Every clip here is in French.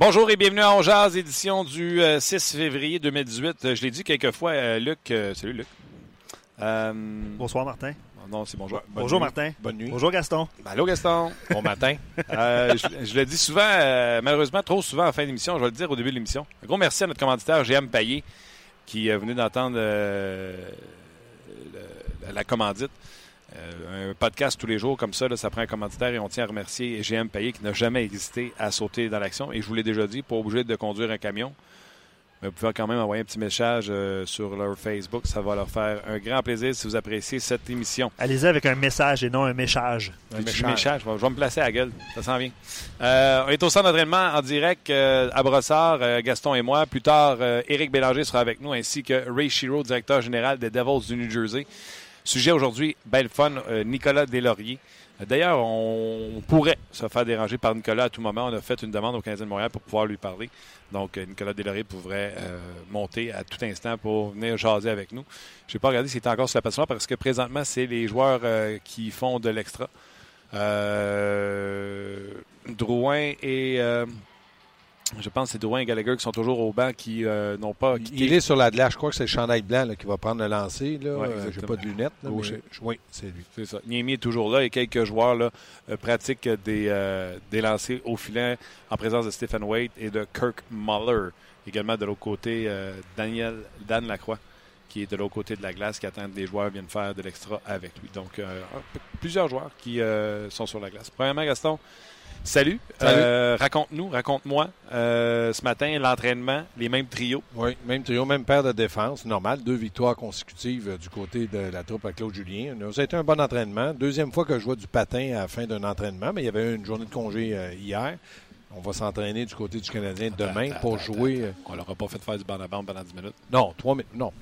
Bonjour et bienvenue à On Jazz, édition du 6 euh, février 2018. Euh, je l'ai dit quelques fois, euh, Luc. salut, Luc. Bonsoir, Martin. Non, c'est bonjour. bonjour, Martin. Bonne nuit. Bonjour, Gaston. Allô, Gaston. Bon matin. je, le dis souvent, malheureusement, trop souvent en fin d'émission. Je vais le dire au début de l'émission. Un gros merci à notre commanditaire, GM Payet, qui est venu d'entendre la commandite. Euh, un podcast tous les jours comme ça, ça prend un commanditaire et on tient à remercier GM Payé qui n'a jamais hésité à sauter dans l'action. Et je vous l'ai déjà dit, pas obligé de conduire un camion. Mais vous pouvez quand même envoyer un petit message euh, sur leur Facebook. Ça va leur faire un grand plaisir si vous appréciez cette émission. Allez-y avec un message et non un message. Un message. Je, vais, me placer à la gueule. Ça s'en vient. Euh, on est au centre d'entraînement en direct à Brossard, Gaston et moi. Plus tard, Éric Bélanger sera avec nous ainsi que Ray Shiro, directeur général des Devils du New Jersey. Sujet aujourd'hui, belle fun, euh, Nicolas Deslauriers. D'ailleurs, on pourrait se faire déranger par Nicolas à tout moment. On a fait une demande au Canadien de Montréal pour pouvoir lui parler. Donc, euh, Nicolas Deslauriers pourrait euh, monter à tout instant pour venir jaser avec nous. Je n'ai pas regardé s'il était encore sur la passion parce que présentement, c'est les joueurs qui font de l'extra. Drouin et je pense que c'est Drouin et Gallagher qui sont toujours au banc qui euh, n'ont pas Il est sur la glace. Je crois que c'est le chandail blanc qui va prendre le lancer. Là. Euh, J'ai pas de lunettes. Oui, c'est lui. C'est ça. Niemi est toujours là et quelques joueurs là, euh, pratiquent des, des lancers au filet en présence de Stephen Waite et de Kirk Muller. Également de l'autre côté, Daniel Dan Lacroix qui est de l'autre côté de la glace, qui attend que des joueurs viennent faire de l'extra avec lui. Donc, plusieurs joueurs qui sont sur la glace. Premièrement, Gaston, Salut. Euh, raconte-nous, raconte-moi. Euh, ce matin, l'entraînement, les mêmes trios. Oui, même trio, même paire de défense. Normal, deux victoires consécutives euh, du côté de la troupe à Claude Julien. Ça a été un bon entraînement. Deuxième fois que je vois du patin à la fin d'un entraînement, mais il y avait une journée de congé hier. On va s'entraîner du côté du Canadien demain pour jouer. On leur a pas fait faire du banc à bande pendant 10 minutes. Non, trois minutes. Non,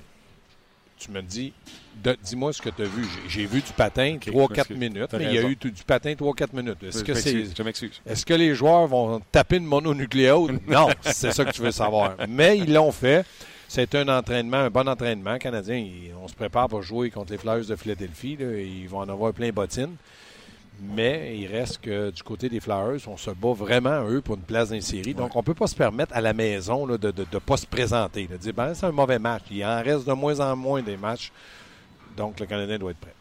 tu me dis, dis-moi ce que tu as vu. J'ai vu du patin 3-4 minutes, mais il y a eu du patin 3-4 minutes. Est-ce que, est, que les joueurs vont taper une mononucléose? non, c'est ça que tu veux savoir. Mais ils l'ont fait. C'est un entraînement, un bon entraînement canadien. On se prépare pour jouer contre les Flyers de Philadelphie. Ils vont en avoir plein bottines. Mais il reste que du côté des Flyers, on se bat vraiment, eux, pour une place dans série. Donc, on ne peut pas se permettre à la maison de ne pas se présenter. De dire, ben, c'est un mauvais match. Il en reste de moins en moins des matchs. Donc, le Canadien doit être prêt.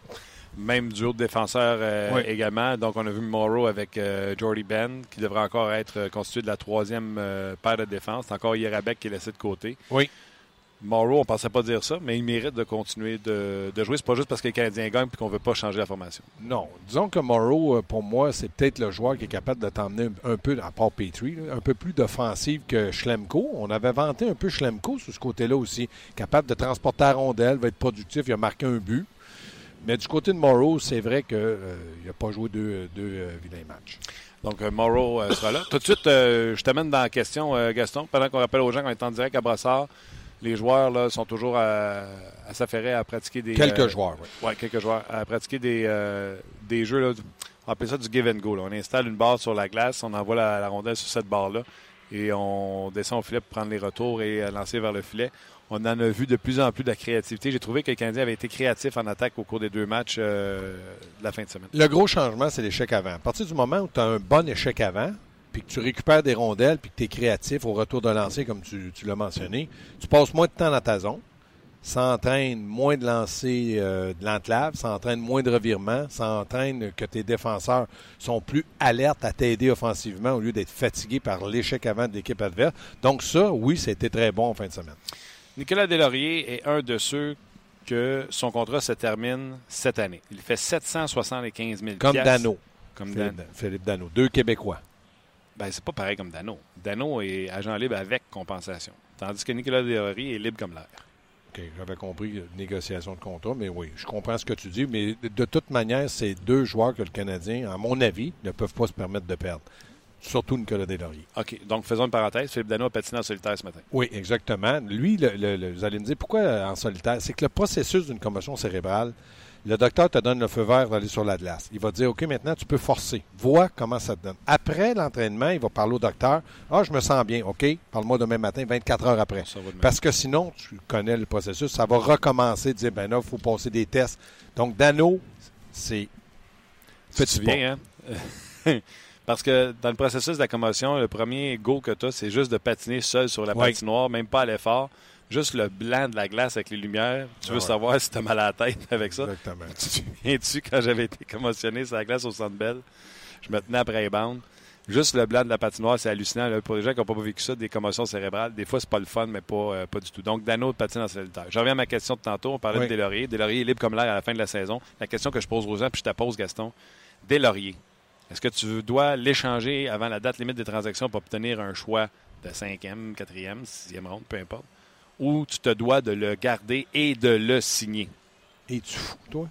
Même duo de défenseurs euh, également. Donc, on a vu Morrow avec euh, Jordy Ben, qui devrait encore être euh, constitué de la troisième paire de défense. C'est encore Yerabek qui est laissé de côté. Oui. Morrow, on ne pensait pas dire ça, mais il mérite de continuer de, de jouer. C'est pas juste parce que les Canadiens gagnent et qu'on ne veut pas changer la formation. Non. Disons que Morrow, euh, pour moi, c'est peut-être le joueur qui est capable de t'emmener un peu, à part Petrie, un peu plus d'offensive que Schlemko. On avait vanté un peu Schlemko sur ce côté-là aussi. Capable de transporter la rondelle, va être productif, il a marqué un but. Mais du côté de Morrow, c'est vrai qu'il euh, n'a pas joué deux, deux euh, vilains matchs. Donc, Morrow sera là. Tout de suite, je t'amène dans la question, Gaston, pendant qu'on rappelle aux gens qu'on est en direct à Brassard les joueurs là, sont toujours à, s'affairer à pratiquer des. Quelques euh, joueurs, oui. Oui, quelques joueurs. À pratiquer des, euh, des jeux, là, on appelle ça du give and go. On installe une barre sur la glace, on envoie la, rondelle sur cette barre-là et on descend au filet pour prendre les retours et euh, lancer vers le filet. On en a vu de plus en plus de créativité. J'ai trouvé que les Canadiens avaient été créatifs en attaque au cours des deux matchs de la fin de semaine. Le gros changement, c'est l'échec avant. À partir du moment où tu as un bon échec avant, puis que tu récupères des rondelles, puis que tu es créatif au retour de lancer, comme tu, l'as mentionné, tu passes moins de temps dans ta zone, ça entraîne moins de lancer euh, de l'entlave, ça entraîne moins de revirements, ça entraîne que tes défenseurs sont plus alertes à t'aider offensivement au lieu d'être fatigués par l'échec avant de l'équipe adverse. Donc ça, oui, c'était très bon en fin de semaine. Nicolas Delaurier est un de ceux que son contrat se termine cette année. Il fait 775 000 Comme Dano. Comme Philippe, Philippe Dano. Deux Québécois. Ben, c'est pas pareil comme Dano. Dano est agent libre avec compensation. Tandis que Nicolas Delory est libre comme l'air. OK, j'avais compris négociation de contrat, mais oui, je comprends ce que tu dis, mais de, toute manière, c'est deux joueurs que le Canadien, à mon avis, ne peuvent pas se permettre de perdre. Surtout Nicolas Deslauriers. OK. Donc, faisons une parenthèse. Philippe Dano a patiné en solitaire ce matin. Oui, exactement. Lui, vous allez me dire pourquoi en solitaire? C'est que le processus d'une commotion cérébrale, le docteur te donne le feu vert d'aller sur la glace. Il va te dire, OK, maintenant, tu peux forcer. Vois comment ça te donne. Après l'entraînement, il va parler au docteur. Ah, je me sens bien. OK, parle-moi demain matin, 24 heures après. Parce que sinon, tu connais le processus, ça va recommencer, dire, ben là, il faut passer des tests. Donc, Dano, c'est petit bien, hein? Parce que dans le processus de la commotion, le premier go que tu as, c'est juste de patiner seul sur la patinoire, même pas à l'effort juste le blanc de la glace avec les lumières. Tu veux ah savoir si tu as mal à la tête avec ça? Exactement. Tu viens-tu quand j'avais été commotionné sur la glace au Centre Bell? Je me tenais après les bandes. Juste le blanc de la patinoire, c'est hallucinant. Pour les gens qui n'ont pas vécu ça, des commotions cérébrales, des fois, c'est pas le fun, mais pas, euh, pas du tout. Donc, Dano de patine en solitaire. Je reviens à ma question de tantôt. On parlait de Delaurier. Delaurier est libre comme l'air à la fin de la saison. La question que je pose aux gens, puis je te pose, Gaston. Delaurier, est-ce que tu dois l'échanger avant la date limite des transactions pour obtenir un choix de 5e, 4e, 6e ronde, peu importe? Ou tu te dois de le garder et de le signer? Es-tu fou, toi?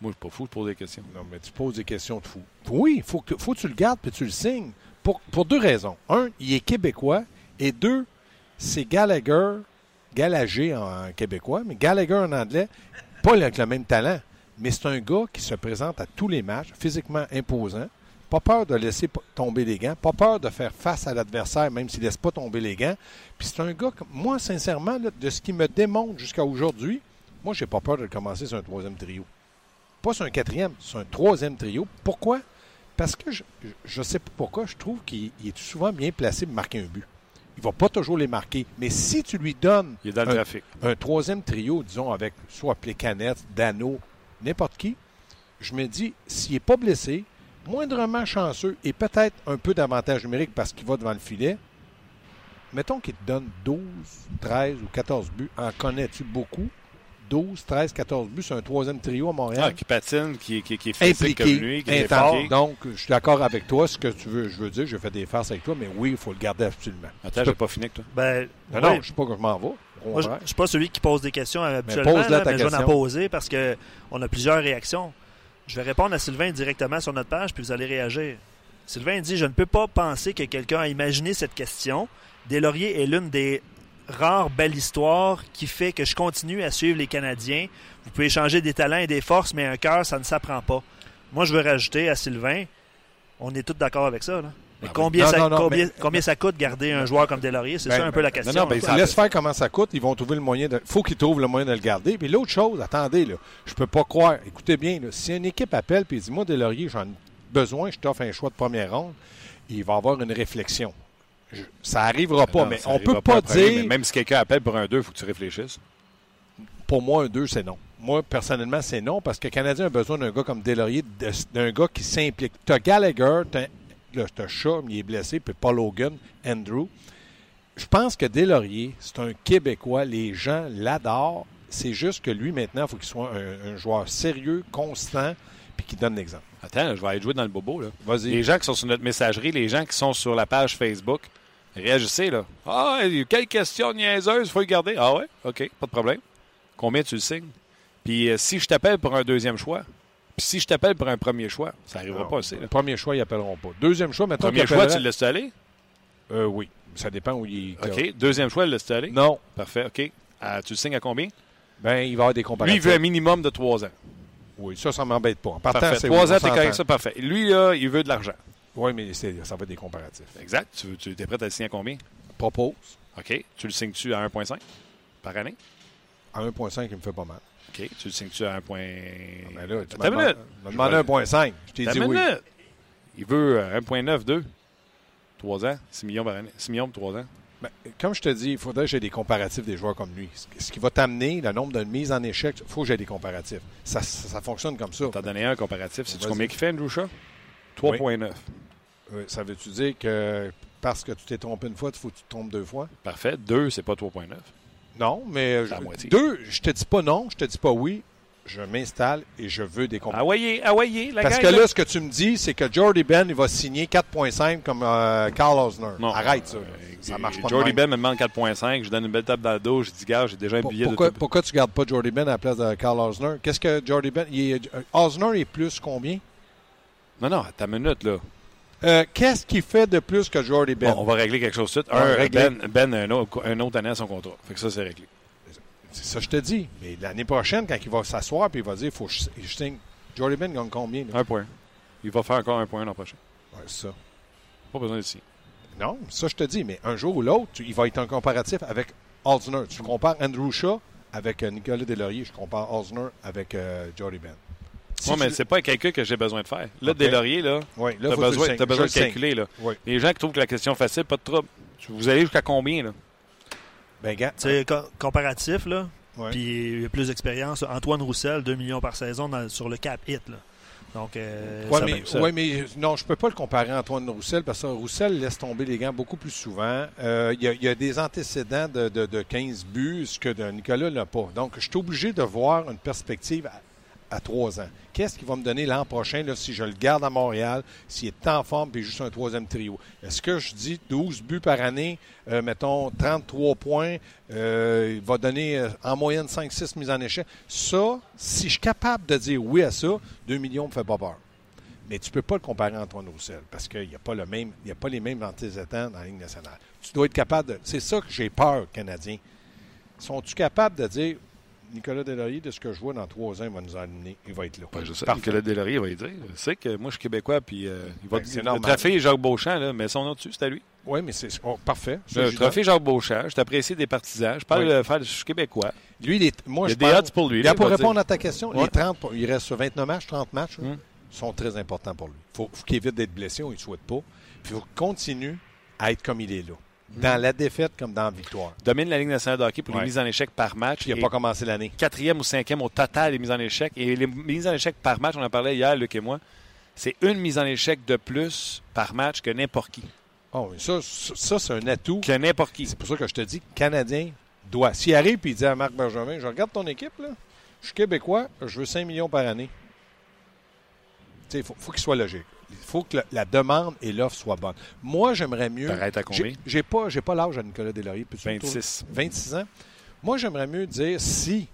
Moi, je suis pas fou, je pose des questions. Non, mais tu poses des questions de fou. Oui, il faut que, faut que tu le gardes et tu le signes. Pour, pour deux raisons. Un, il est québécois. Et deux, c'est Gallagher, Gallagher en québécois, mais Gallagher en anglais, pas avec le même talent. Mais c'est un gars qui se présente à tous les matchs, physiquement imposant, pas peur de laisser tomber les gants, pas peur de faire face à l'adversaire, même s'il ne laisse pas tomber les gants. Puis c'est un gars, moi, sincèrement, de ce qui me démontre jusqu'à aujourd'hui, moi, j'ai pas peur de commencer sur un troisième trio. Pas sur un quatrième, sur un troisième trio. Pourquoi? Parce que je ne sais pas pourquoi, je trouve qu'il est souvent bien placé pour marquer un but. Il ne va pas toujours les marquer. Mais si tu lui donnes un, troisième trio, disons, avec soit Plécanet, Dano, n'importe qui, je me dis, s'il n'est pas blessé, moindrement chanceux et peut-être un peu d'avantage numérique parce qu'il va devant le filet, mettons qu'il te donne 12, 13 ou 14 buts. En connais-tu beaucoup? 12, 13, 14 buts sur un troisième trio à Montréal. Ah, qui patine, qui, qui, qui est physique comme lui, qui est fort. Donc, je suis d'accord avec toi. Ce que tu veux, je veux dire, je fais des farces avec toi, mais oui, il faut le garder absolument. Attends, je n'ai pas fini avec toi. Ben, non, non, je ne sais pas que je m'en vais. Moi, je ne suis pas celui qui pose des questions habituellement, mais, là, mais je vais en poser parce qu'on a plusieurs réactions. Je vais répondre à Sylvain directement sur notre page, puis vous allez réagir. Sylvain dit Je ne peux pas penser que quelqu'un a imaginé cette question. Deslauriers est l'une des rares belles histoires qui fait que je continue à suivre les Canadiens. Vous pouvez changer des talents et des forces, mais un cœur, ça ne s'apprend pas. Moi, je veux rajouter à Sylvain on est tous d'accord avec ça. Ah combien, ça, combien, ça coûte garder un joueur comme Delaurier? C'est ben, ça un peu la question. Non, non, ben, laisse faire comment ça coûte. Ils vont trouver le moyen de. faut qu'ils trouvent le moyen de le garder. Puis l'autre chose, attendez, là, je peux pas croire. Écoutez bien, si une équipe appelle et dit Moi, Delaurier, j'en ai besoin, je t'offre un choix de première ronde, il va avoir une réflexion. ça n'arrivera pas, mais on peut pas, dire. même si quelqu'un appelle pour un 2, il faut que tu réfléchisses. Pour moi, un 2, c'est non. Moi, personnellement, c'est non, parce que le Canadien a besoin d'un gars comme Delaurier, d'un gars qui s'implique. Tu as Gallagher, tu là, un chat, il est blessé, puis Paul Logan, Andrew. Je pense que Delaurier, c'est un Québécois. Les gens l'adorent. C'est juste que lui, maintenant, il faut qu'il soit un, joueur sérieux, constant, puis qui donne l'exemple. Attends, je vais aller jouer dans le bobo. Là. Vas-y. Les gens qui sont sur notre messagerie, les gens qui sont sur la page Facebook, réagissez. là. Ah, quelle question niaiseuse, il faut y garder. Ah ouais, OK, pas de problème. Combien tu le signes? Puis euh, si je t'appelle pour un deuxième choix, puis si je t'appelle pour un premier choix, ça n'arrivera pas aussi. Premier choix, ils n'appelleront pas. Deuxième choix, maintenant. Premier choix, tu le laisses aller? Euh, oui. Ça dépend où il est. OK. Deuxième choix, le laisses aller? Non. Parfait. OK. Euh, tu le signes à combien? Ben, il va avoir des comparatifs. Lui, il veut un minimum de trois ans. Oui, ça, ça ne m'embête pas. En parfait. Trois ans, t'es correct, ça, parfait. Lui, là, il veut de l'argent. Oui, mais ça va être des comparatifs. Exact. Tu, tu es prêt à le signer à combien? Propose. OK. Tu le signes-tu à 1,5 par année? À 1,5, il me fait pas mal. OK. Tu le signes-tu à 1,5 Ah, ben là, tu m'as demandé 1,5. Je t'ai dit oui. Il veut 1,9, 2. 3 ans. 6 millions par année. 6 millions pour 3 ans. Ben, comme je te dis, il faudrait que j'ai des comparatifs des joueurs comme lui. Ce qui va t'amener, le nombre de mises en échec, il faut que j'ai des comparatifs. Ça, ça, fonctionne comme ça. Tu as donné un comparatif. C'est-tu combien qu'il fait, Andrew Shaw? 3,9. Oui. Ça veut-tu dire que parce que tu t'es trompé une fois, il faut que tu te trompes deux fois? Parfait. 2, c'est pas 3,9. Non, mais deux, je te dis pas non, je te dis pas oui. je m'installe et je veux des compétitions. Awaye, awaye, la Parce que là, ce que tu me dis, c'est que Jordy Ben, il va signer 4.5 comme euh, Carl Osner. Arrête ça. ça marche pas. Jordy Ben me demande 4.5, je donne une belle table dans le dos, je dis, gars, j'ai déjà un billet pourquoi, de Pourquoi tu gardes pas Jordy Ben à la place de Carl Osner? Qu'est-ce que Jordy Ben. Il est, euh, Osner est plus combien? Non, non, ta minute, là. Euh, qu'est-ce qu'il fait de plus que Jordy Ben? on va régler quelque chose tout de suite. Un, ben, ben, un autre, un autre année à son contrat. Fait que ça, c'est réglé. C'est ça que je te dis. Mais l'année prochaine, quand il va s'asseoir et il va dire il faut que je, signe. Jordy Ben gagne combien? Un point. Il va faire encore un point l'an prochain. Ouais, ça. Pas besoin d'ici. Non, ça je te dis. Mais un jour ou l'autre, il va être un comparatif avec Alzner. Tu compares Andrew Shaw avec euh, Nicolas Delaurier. Je compare Alzner avec euh, Jordy Ben. Si mais c'est pas un calcul que j'ai besoin de faire. Là, Delaurier, là, oui, là t'as besoin, as besoin de calculer. Là. Les gens qui trouvent que la question est facile, pas de trouble. Vous allez jusqu'à combien, là? Ben, gars. C'est comparatif, là. Puis il a plus d'expérience. Antoine Roussel, 2 millions par saison sur le cap hit. Là. Donc, euh, oui, mais, ouais, mais, non, je ne peux pas le comparer à Antoine Roussel parce que Roussel laisse tomber les gants beaucoup plus souvent. Euh, il, y a, des antécédents de, de, 15 buts, ce que Nicolas n'a pas. Donc, je suis obligé de voir une perspective à trois ans. Qu'est-ce qu'il va me donner l'an prochain si je le garde à Montréal, s'il est en forme puis juste un troisième trio? Est-ce que je dis 12 buts par année, euh, mettons 33 points, euh, il va donner euh, en moyenne 5-6 mises en échec? Ça, si je suis capable de dire oui à ça, 2 millions ne me fait pas peur. Mais tu ne peux pas le comparer à Antoine Roussel parce qu'il n'y a, pas le a pas les mêmes antécédents dans la Ligue nationale. Tu dois être capable de. C'est ça que j'ai peur, Canadiens. Sont-tu capables de dire Nicolas Delaurier, de ce que je vois dans trois ans, il va nous amener. Il va être là. Ben, je sais, Nicolas Delaurier va y dire. Sais que moi, je suis québécois, puis euh, il va ben, Le trophée Jacques Beauchamp, là, mais son nom dessus, c'est à lui. Oui, mais c'est oh, parfait. Le trophée Jacques Beauchamp, je t'apprécie des partisans. Je parle de faire, je suis québécois. Lui, il est, moi, il y a des odds pour lui. Là, pour répondre à ta question, les 30, il reste sur 29 matchs, 30 matchs, hum. sont très importants pour lui. Il faut, qu'il évite d'être blessé, on ne le souhaite pas. Puis il faut qu'il continue à être comme il est là. Dans la défaite comme dans la victoire. Domine la Ligue nationale de hockey pour les mises en échec par match. Il n'a pas commencé l'année. Quatrième ou cinquième au total des mises en échec. Et les mises en échec par match, on en parlait hier, Luc et moi, c'est une mise en échec de plus par match que n'importe qui. Oh, ça, ça, c'est un atout. Que n'importe qui. C'est pour ça que je te dis, Canadien doit. S'il arrive et il dit à Marc Bergevin, je regarde ton équipe, là, je suis québécois, je veux 5 millions par année. Il faut, faut qu'il soit logique il faut que la, demande et l'offre soient bonnes. Moi, j'aimerais mieux. T'arrêtes à combien? J'ai pas, j'ai pas l'âge à Nicolas Delaurier. 26. 26 ans. Moi, j'aimerais mieux dire si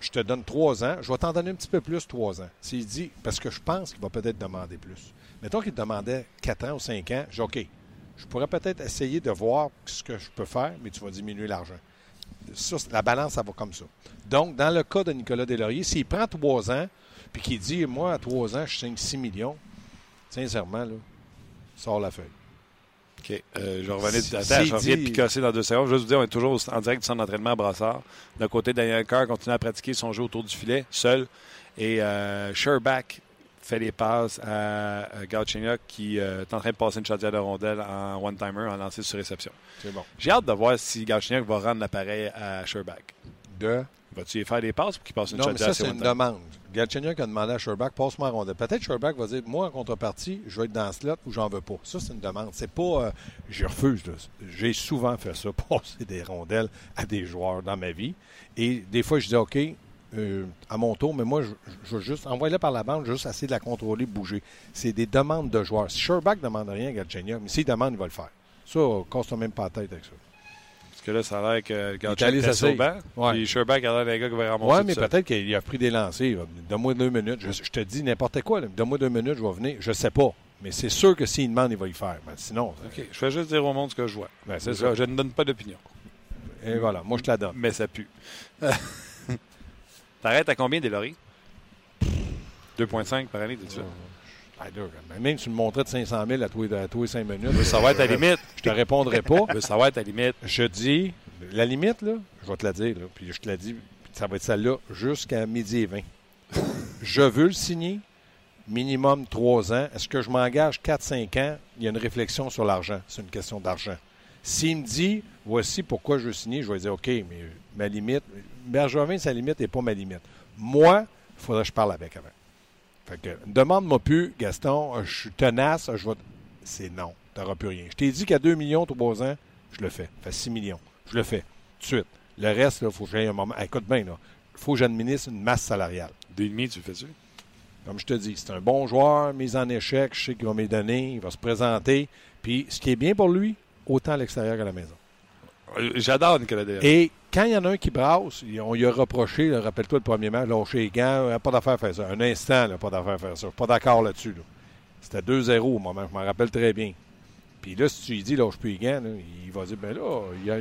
je te donne 3 ans, je vais t'en donner un petit peu plus 3 ans. S'il dit, parce que je pense qu'il va peut-être demander plus. Mettons qu'il demandait 4 ans ou 5 ans, je dis OK. Je pourrais peut-être essayer de voir ce que je peux faire, mais tu vas diminuer l'argent. la balance, ça va comme ça. Donc, dans le cas de Nicolas Delaurier, s'il prend 3 ans, puis qu'il dit, moi, à 3 ans, je signe 6 millions, Sincèrement, là, sors la feuille. OK. Euh, je revenais, si, attends, je reviens de picasser dans deux secondes. Je vais vous dire, on est toujours en direct du centre d'entraînement à Brassard. D'un côté, Daniel Carr continue à pratiquer son jeu autour du filet, seul. Et euh, Sherback fait les passes à, à qui euh, est en train de passer une chaudière de rondelle en one-timer en lancer sur réception. C'est bon. J'ai hâte de voir si Galchenyuk va rendre l'appareil à Sherback. De? Vas-tu y faire des passes pour qu'il passe une Non, mais ça, c'est une demande. Galchenyuk a demandé à Sherback, passe-moi en rondelle. Peut-être Sherback va dire, moi, en contrepartie, je vais être dans ce slot ou j'en veux pas. Ça, c'est une demande. C'est pas, euh, je refuse. J'ai souvent fait ça, passer des rondelles à des joueurs dans ma vie. Et des fois, je dis, OK, euh, à mon tour, mais moi, je, veux juste envoyer-la par la bande, juste essayer de la contrôler, bouger. C'est des demandes de joueurs. Si Sherback ne demande rien à Galchenyuk, mais s'il demande, il va le faire. Ça, casse même pas la tête avec ça. Parce que là, ça a l'air que Gatchuk est banc. Ouais. Puis Sherback a l'air d'un gars qui va ramasser Oui, mais peut-être qu'il a pris des lancers. Donne-moi deux minutes. Je, te dis n'importe quoi. Donne-moi deux minutes, je vais venir. Je sais pas. Mais c'est sûr que s'il demande, il va y faire. Ben, sinon. OK. Je vais juste dire au monde ce que je vois. Ben, c'est ça. Je ne donne pas d'opinion. Et voilà. Moi, je te la donne. Mais ça pue. T'arrêtes à combien, Delory 2,5 par année, tu même si tu me montrais de 500 000 à tous, les 5 minutes. Ça va être à la limite. Je te répondrai pas. Ça va être à la limite. Je dis, la limite, là, je vais te la dire, puis je te la dis, ça va être celle-là jusqu'à midi et 20. je veux le signer, minimum 3 ans. Est-ce que je m'engage 4-5 ans? Il y a une réflexion sur l'argent. C'est une question d'argent. S'il me dit, voici pourquoi je veux signer, je vais dire, OK, mais ma limite, Bergevin, sa limite n'est pas ma limite. Moi, il faudrait que je parle avec avant. Fait que, demande-moi plus, Gaston, euh, je suis tenace, je vais. C'est non, tu n'auras plus rien. Je t'ai dit qu'à 2 millions, 3 ans, je le fais. Fait 6 millions. Je le fais, tout de suite. Le reste, il faut que j'aille un moment. écoute bien, là. faut que j'administre une masse salariale. demi, tu fais ça? Comme je te dis, c'est un bon joueur, mise en échec, je sais qu'il va me donner, il va se présenter. Puis ce qui est bien pour lui, autant à l'extérieur qu'à la maison. Euh, j'adore Nicolas Delaire. Et quand il y en a un qui brasse, on lui a reproché, rappelle-toi le premier match, lâcher les gants, pas d'affaire à faire ça. Un instant, pas d'affaire à faire ça. Je suis pas d'accord là-dessus. C'était 2-0 au moment, je m'en rappelle très bien. Puis là, si tu lui dis, lâche plus les gants, il va dire, ben là,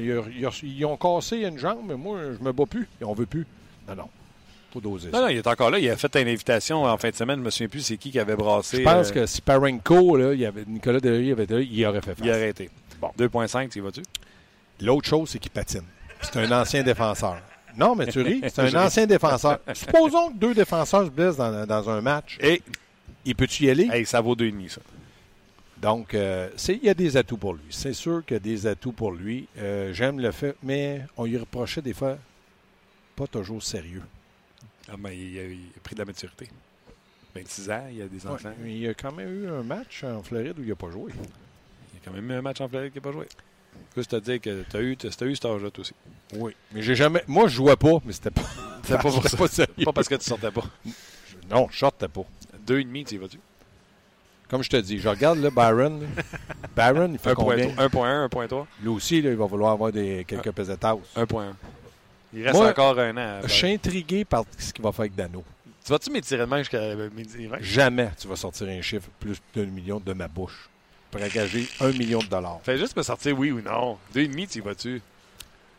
ils ont cassé une jambe, mais moi, je me bats plus. Et on veut plus. Non, non. Doser non, non, il est encore là. Il a fait une invitation en fin de semaine. Je me souviens plus c'est qui qui avait brassé. Je pense euh, que si Parenko, là, il avait, Nicolas Delory avait été il aurait fait face. Il aurait été. Bon. 2.5, tu y vas-tu? L'autre chose, c'est qu'il patine. C'est un ancien défenseur. Non, mais tu ris, c'est un ancien défenseur. Supposons que deux défenseurs se blessent dans, un match. Et il peut-tu y aller? Hey, ça vaut deux et demi, ça. Donc, euh, il y a des atouts pour lui. C'est sûr qu'il y a des atouts pour lui. Euh, j'aime le fait, mais on lui reprochait des fois pas toujours sérieux. Ah, mais il a, pris de la maturité. 26 ans, il y a des enfants. il y a quand même eu un match en Floride où il n'a pas joué. Il y a quand même eu un match en Floride qui n'a pas joué. Juste te dire que tu as eu, as eu cet âge-là, aussi. Oui. Mais j'ai jamais. Moi, je jouais pas, mais c'était pas. C'était pas pour ça. Pas, pas, parce que tu sortais pas. Non, je sortais pas. Deux et demi, tu y vas-tu? Comme je te dis, je regarde là, Byron. Byron, il fait combien? 1.1, 1.3. Lui aussi, là, il va vouloir avoir des, quelques pesetas. 1.1. Il reste encore un an. Je suis intrigué par ce qu'il va faire avec Dano. Tu vas-tu m'étirer de main jusqu'à midi Jamais tu vas sortir un chiffre plus d'un million de ma bouche pour engager un million de dollars. Fais juste me sortir oui ou non. Deux et demi, tu y vas-tu?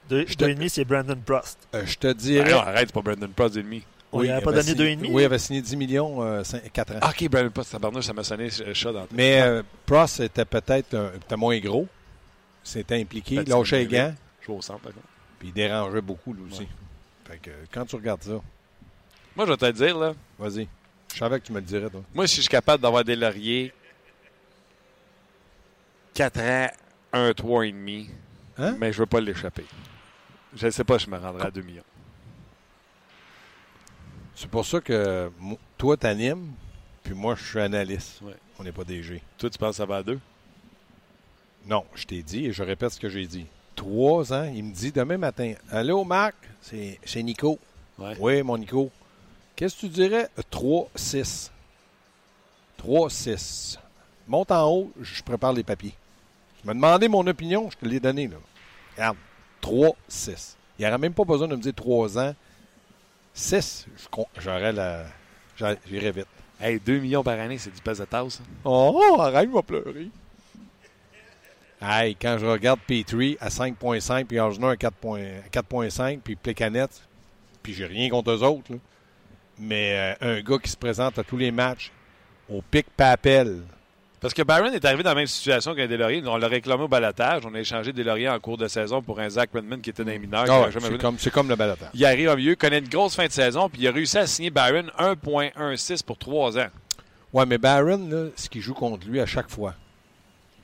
Deux, deux et demi, c'est Brandon Prost. Euh, je te dirais. non, arrête, c'est pas Brandon Prost, deux et demi. Oui, il n'avait pas donné deux et demi? Oui, il avait signé 10 millions, euh, 4 ans. Ah, ok, Brandon Prost, ça m'a sonné chat dans Mais euh, Prost était peut-être moins gros. C'était impliqué. Il lâchait les gants. Joue au centre, par contre. Puis il dérangeait beaucoup, lui aussi. Fait que quand tu regardes ça. Moi, je vais te le dire, là. Vas-y. Je savais que tu me le dirais, toi. Moi, si je suis capable d'avoir des lauriers 4 ans, 1, 3 et demi, hein? mais je ne veux pas l'échapper. Je ne sais pas, je me rendrai à 2 millions. C'est pour ça que toi, tu animes, puis moi, je suis analyste. On n'est pas DG. Toi, tu penses que ça va à 2? Non, je t'ai dit et je répète ce que j'ai dit. Trois ans, il me dit demain matin Allô, Marc, c'est Nico. Oui, mon Nico. Qu'est-ce que tu dirais? 3-6. 3-6. Monte en haut, je prépare les papiers. Tu m'as demandé mon opinion, je te l'ai donné. Là. Regarde, 3-6. Il n'y aurait même pas besoin de me dire 3 ans. 6, j'aurais la. J'irais vite. Hey, 2 millions par année, c'est du tasse. Oh, arrête, il va pleurer. Hey, quand je regarde P3 à 5.5, puis Arjuna à 4.5, puis Plecanet, puis j'ai rien contre eux autres, mais euh, un gars qui se présente à tous les matchs, au pic papel. Parce que Byron est arrivé dans la même situation qu'un Delorier. On l'a réclamé au balotage. On a échangé Delorier en cours de saison pour un Zach Redmond qui était dans les mineurs. Ah c'est comme, le balotage. Il arrive au milieu, connaît une grosse fin de saison, puis il a réussi à signer Byron 1.16 pour trois ans. Ouais, mais Byron, ce qu'il joue contre lui à chaque fois,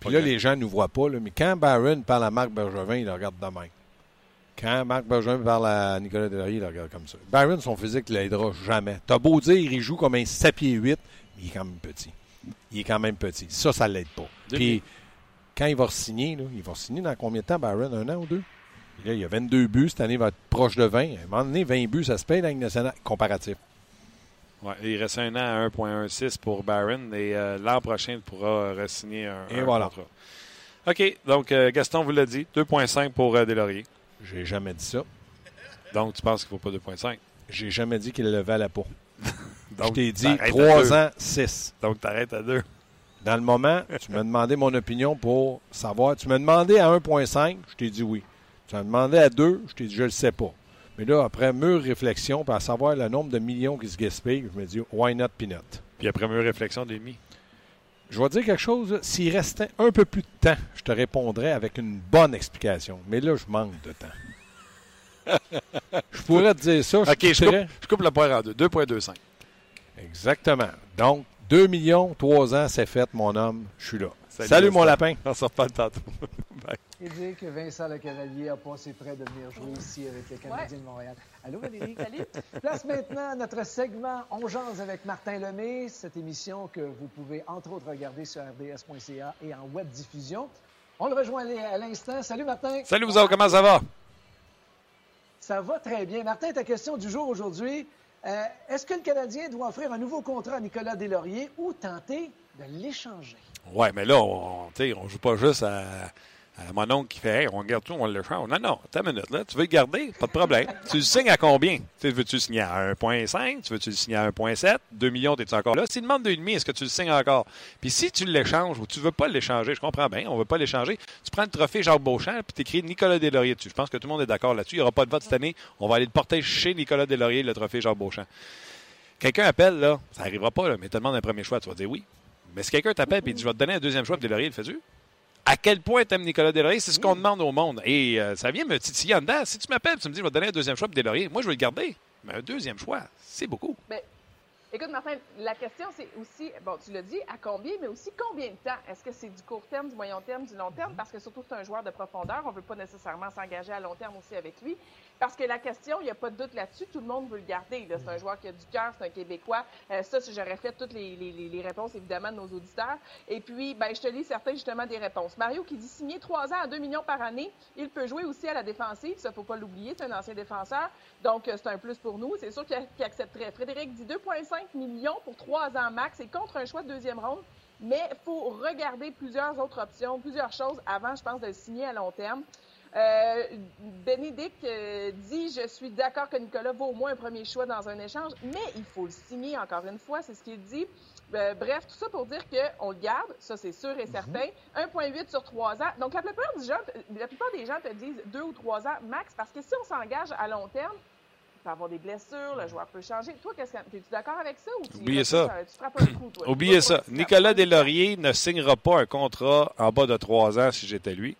puis là, les gens ne nous voient pas, mais quand Barron parle à Marc Bergevin, il le regarde de même. Quand Marc Bergevin parle à Nicolas Delaurier, il le regarde comme ça. Barron, son physique ne l'aidera jamais. T'as beau dire, il joue comme un 7 pieds 8, mais il est quand même petit. Il est quand même petit. Ça, ça ne l'aide pas. Puis, quand il va signer, il va signer dans combien de temps, Barron? Un an ou deux? là, il a 22 buts. Cette année, il va être proche de 20. À un moment donné, 20 buts, ça se paye dans nationale. Comparatif. Ouais, il reste un an à 1,16 pour Barron et euh, l'an prochain, il pourra re-signer un, et voilà. contrat. OK, donc euh, Gaston vous l'a dit, 2,5 pour euh, Delaurier. J'ai jamais dit ça. Donc, tu penses qu'il ne faut pas 2,5? J'ai jamais dit qu'il levait à la peau. Donc, Je t'ai dit 3 ans, 6. Donc, tu arrêtes à 2. Dans le moment, tu m'as demandé mon opinion pour savoir. Tu m'as demandé à 1,5, je t'ai dit oui. Tu m'as demandé à 2, je t'ai dit je le sais pas. Mais là, après mûre réflexion, pour savoir le nombre de millions qui se gaspillent, je me dis, why not peanut? Puis après mûre réflexion, demi. Je vais dire quelque chose. S'il restait un peu plus de temps, je te répondrais avec une bonne explication. Mais là, je manque de temps. Je pourrais te dire ça. Je OK, je coupe, je coupe, le point en deux. 2,25. Exactement. Donc, 2 millions, 3 ans, c'est fait, mon homme. Je suis là. Salut, mon lapin. On se reparle tantôt. Bye. Et dire que Vincent Le Cavalier a passé près de venir jouer ici avec les Canadiens de Montréal. Allô, Valérie? Salut. Place maintenant notre segment On jase avec Martin Lemay, cette émission que vous pouvez entre autres regarder sur rds.ca et en web diffusion. On le rejoint à l'instant. Salut, Martin. Salut, vous autres. Comment ça va? Ça va très bien. Martin, ta question du jour aujourd'hui. Euh, est-ce que le Canadien doit offrir un nouveau contrat à Nicolas Deslauriers ou tenter de l'échanger? Oui, mais là, on ne joue pas juste à, mon oncle qui fait on garde tout, on le change. Non, non, t'as une minute, là. Tu veux le garder? Pas de problème. tu le signes à combien? veux-tu le signer à 1,5? Tu veux-tu le signer à 1,7? 2 millions, t'es-tu encore là? S'il demande 2,5, est-ce que tu le signes encore? Puis si tu l'échanges ou tu veux pas l'échanger, je comprends bien, on veut pas l'échanger, tu prends le trophée Jacques Beauchamp puis écris Nicolas Deslauriers dessus. Je pense que tout le monde est d'accord là-dessus. Il n'y aura pas de vote cette année. On va aller le porter chez Nicolas Deslauriers, le trophée Jacques Beauchamp. Quelqu'un appelle, là, ça n'arrivera pas, là, mais te demande un premier choix, tu vas dire oui. Mais si quelqu'un t'appelle et dit Je vais te donner un deuxième choix, puis Deslauriers le fait-tu? À quel point t'aimes Nicolas Deslauriers? C'est ce qu'on demande au monde. Et euh, ça vient me titiller en dedans. Si tu m'appelles tu me dis Je vais te donner un deuxième choix, puis Deslauriers, moi, je vais le garder. Mais un deuxième choix, c'est beaucoup. Mais, écoute, Martin, la question, c'est aussi, bon, tu l'as dit, à combien, mais aussi combien de temps? Est-ce que c'est du court terme, du moyen terme, du long terme? Parce que surtout, c'est un joueur de profondeur. On ne veut pas nécessairement s'engager à long terme aussi avec lui. Parce que la question, il n'y a pas de doute là-dessus, tout le monde veut le garder. C'est un joueur qui a du cœur, c'est un Québécois. Euh, ça, j'aurais fait toutes les, les, réponses, évidemment, de nos auditeurs. Et puis, ben, je te lis certains, justement, des réponses. Mario qui dit signer 3 ans à 2 millions par année. Il peut jouer aussi à la défensive. Ça, faut pas l'oublier. C'est un ancien défenseur. Donc, euh, c'est un plus pour nous. C'est sûr qu'il accepterait. Frédéric dit 2,5 millions pour 3 ans max et contre un choix de deuxième ronde. Mais il faut regarder plusieurs autres options, plusieurs choses avant, je pense, de le signer à long terme. Euh, Bénédicte euh, dit Je suis d'accord que Nicolas vaut au moins un premier choix dans un échange, mais il faut le signer encore une fois, c'est ce qu'il dit. Euh, bref, tout ça pour dire qu'on le garde, ça c'est sûr et mhm. certain. 1,8 sur 3 ans. Donc la plupart, des gens, la plupart des gens te disent 2 ou 3 ans max, parce que si on s'engage à long terme, il peut avoir des blessures, le joueur peut changer. Toi, qu'est-ce que, es-tu d'accord avec ça? Ou tu, Oubliez ça. Tu le coup, toi? Oubliez ça. Nicolas Deslauriers ne signera pas un contrat en bas de 3 ans si j'étais lui.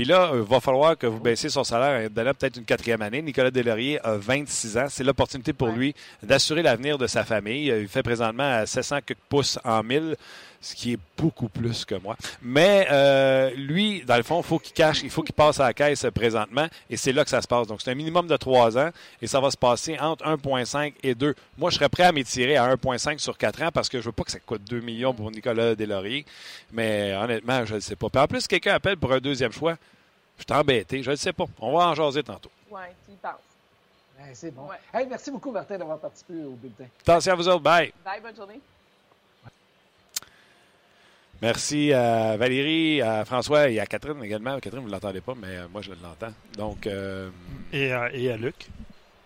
Puis là, il euh, va falloir que vous baissiez son salaire d'aller peut-être une quatrième année. Nicolas Delaurier a 26 ans. C'est l'opportunité pour lui d'assurer l'avenir de sa famille. Il fait présentement à 700 pouces en 1000 ce qui est beaucoup plus que moi. Mais euh, lui, dans le fond, il faut qu'il cache, il faut qu'il passe à la caisse présentement, et c'est là que ça se passe. Donc, c'est un minimum de trois ans, et ça va se passer entre 1,5 et 2. Moi, je serais prêt à m'étirer à 1,5 sur 4 ans parce que je veux pas que ça coûte 2 millions pour Nicolas Deslauriers. Mais honnêtement, je ne sais pas. Puis en plus, quelqu'un appelle pour un deuxième choix. Je suis embêté, je ne sais pas. On va en jaser tantôt. Oui, tu y penses. c'est bon. Hey, merci beaucoup, Martin, d'avoir participé au bulletin. Attention à vous autres. Bye. Bye, bonne journée. Merci à Valérie, à François et à Catherine également. Catherine, vous ne l'entendez pas, mais euh, moi, je l'entends. Donc, euh, et, à, et, à, Luc.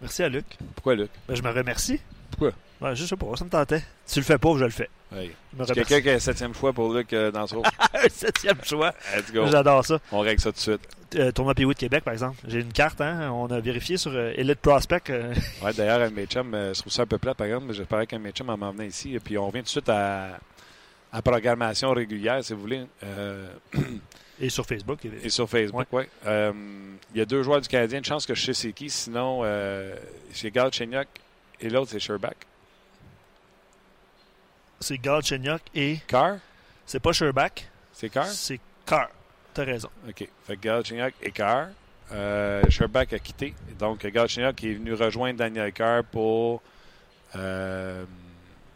Merci à Luc. Pourquoi Luc? Ben, je me remercie. Pourquoi? Ben, je sais pas, ça me tentait. Si tu le fais pas, je le fais. Oui. Quelqu'un qui a un septième choix pour Luc euh, dans Un septième choix. Let's go. J'adore ça. On règle ça tout de suite. Euh, tournoi Pee de Québec, par exemple. J'ai une carte, hein. On a vérifié sur Elite Prospect. Oui, d'ailleurs, un Mitchum, je trouve ça un peu plat, par exemple, mais j'espérais qu'un Mitchum en m'emmenait ici. Et puis, on vient tout de suite à à programmation régulière, si vous voulez. Euh, et sur Facebook. Et sur Facebook, oui. Euh, il y a deux joueurs du Canadien. Une chance que je sais c'est qui. Sinon, euh, c'est Galchenyuk et l'autre, c'est Sherbach. C'est Galchenyuk et... Carr? C'est pas Sherbach. C'est Carr? C'est Carr. T'as raison. OK. Fait Galchenyuk et Carr. Euh, Sherbach a quitté. Donc, Galchenyuk est venu rejoindre Daniel Carr pour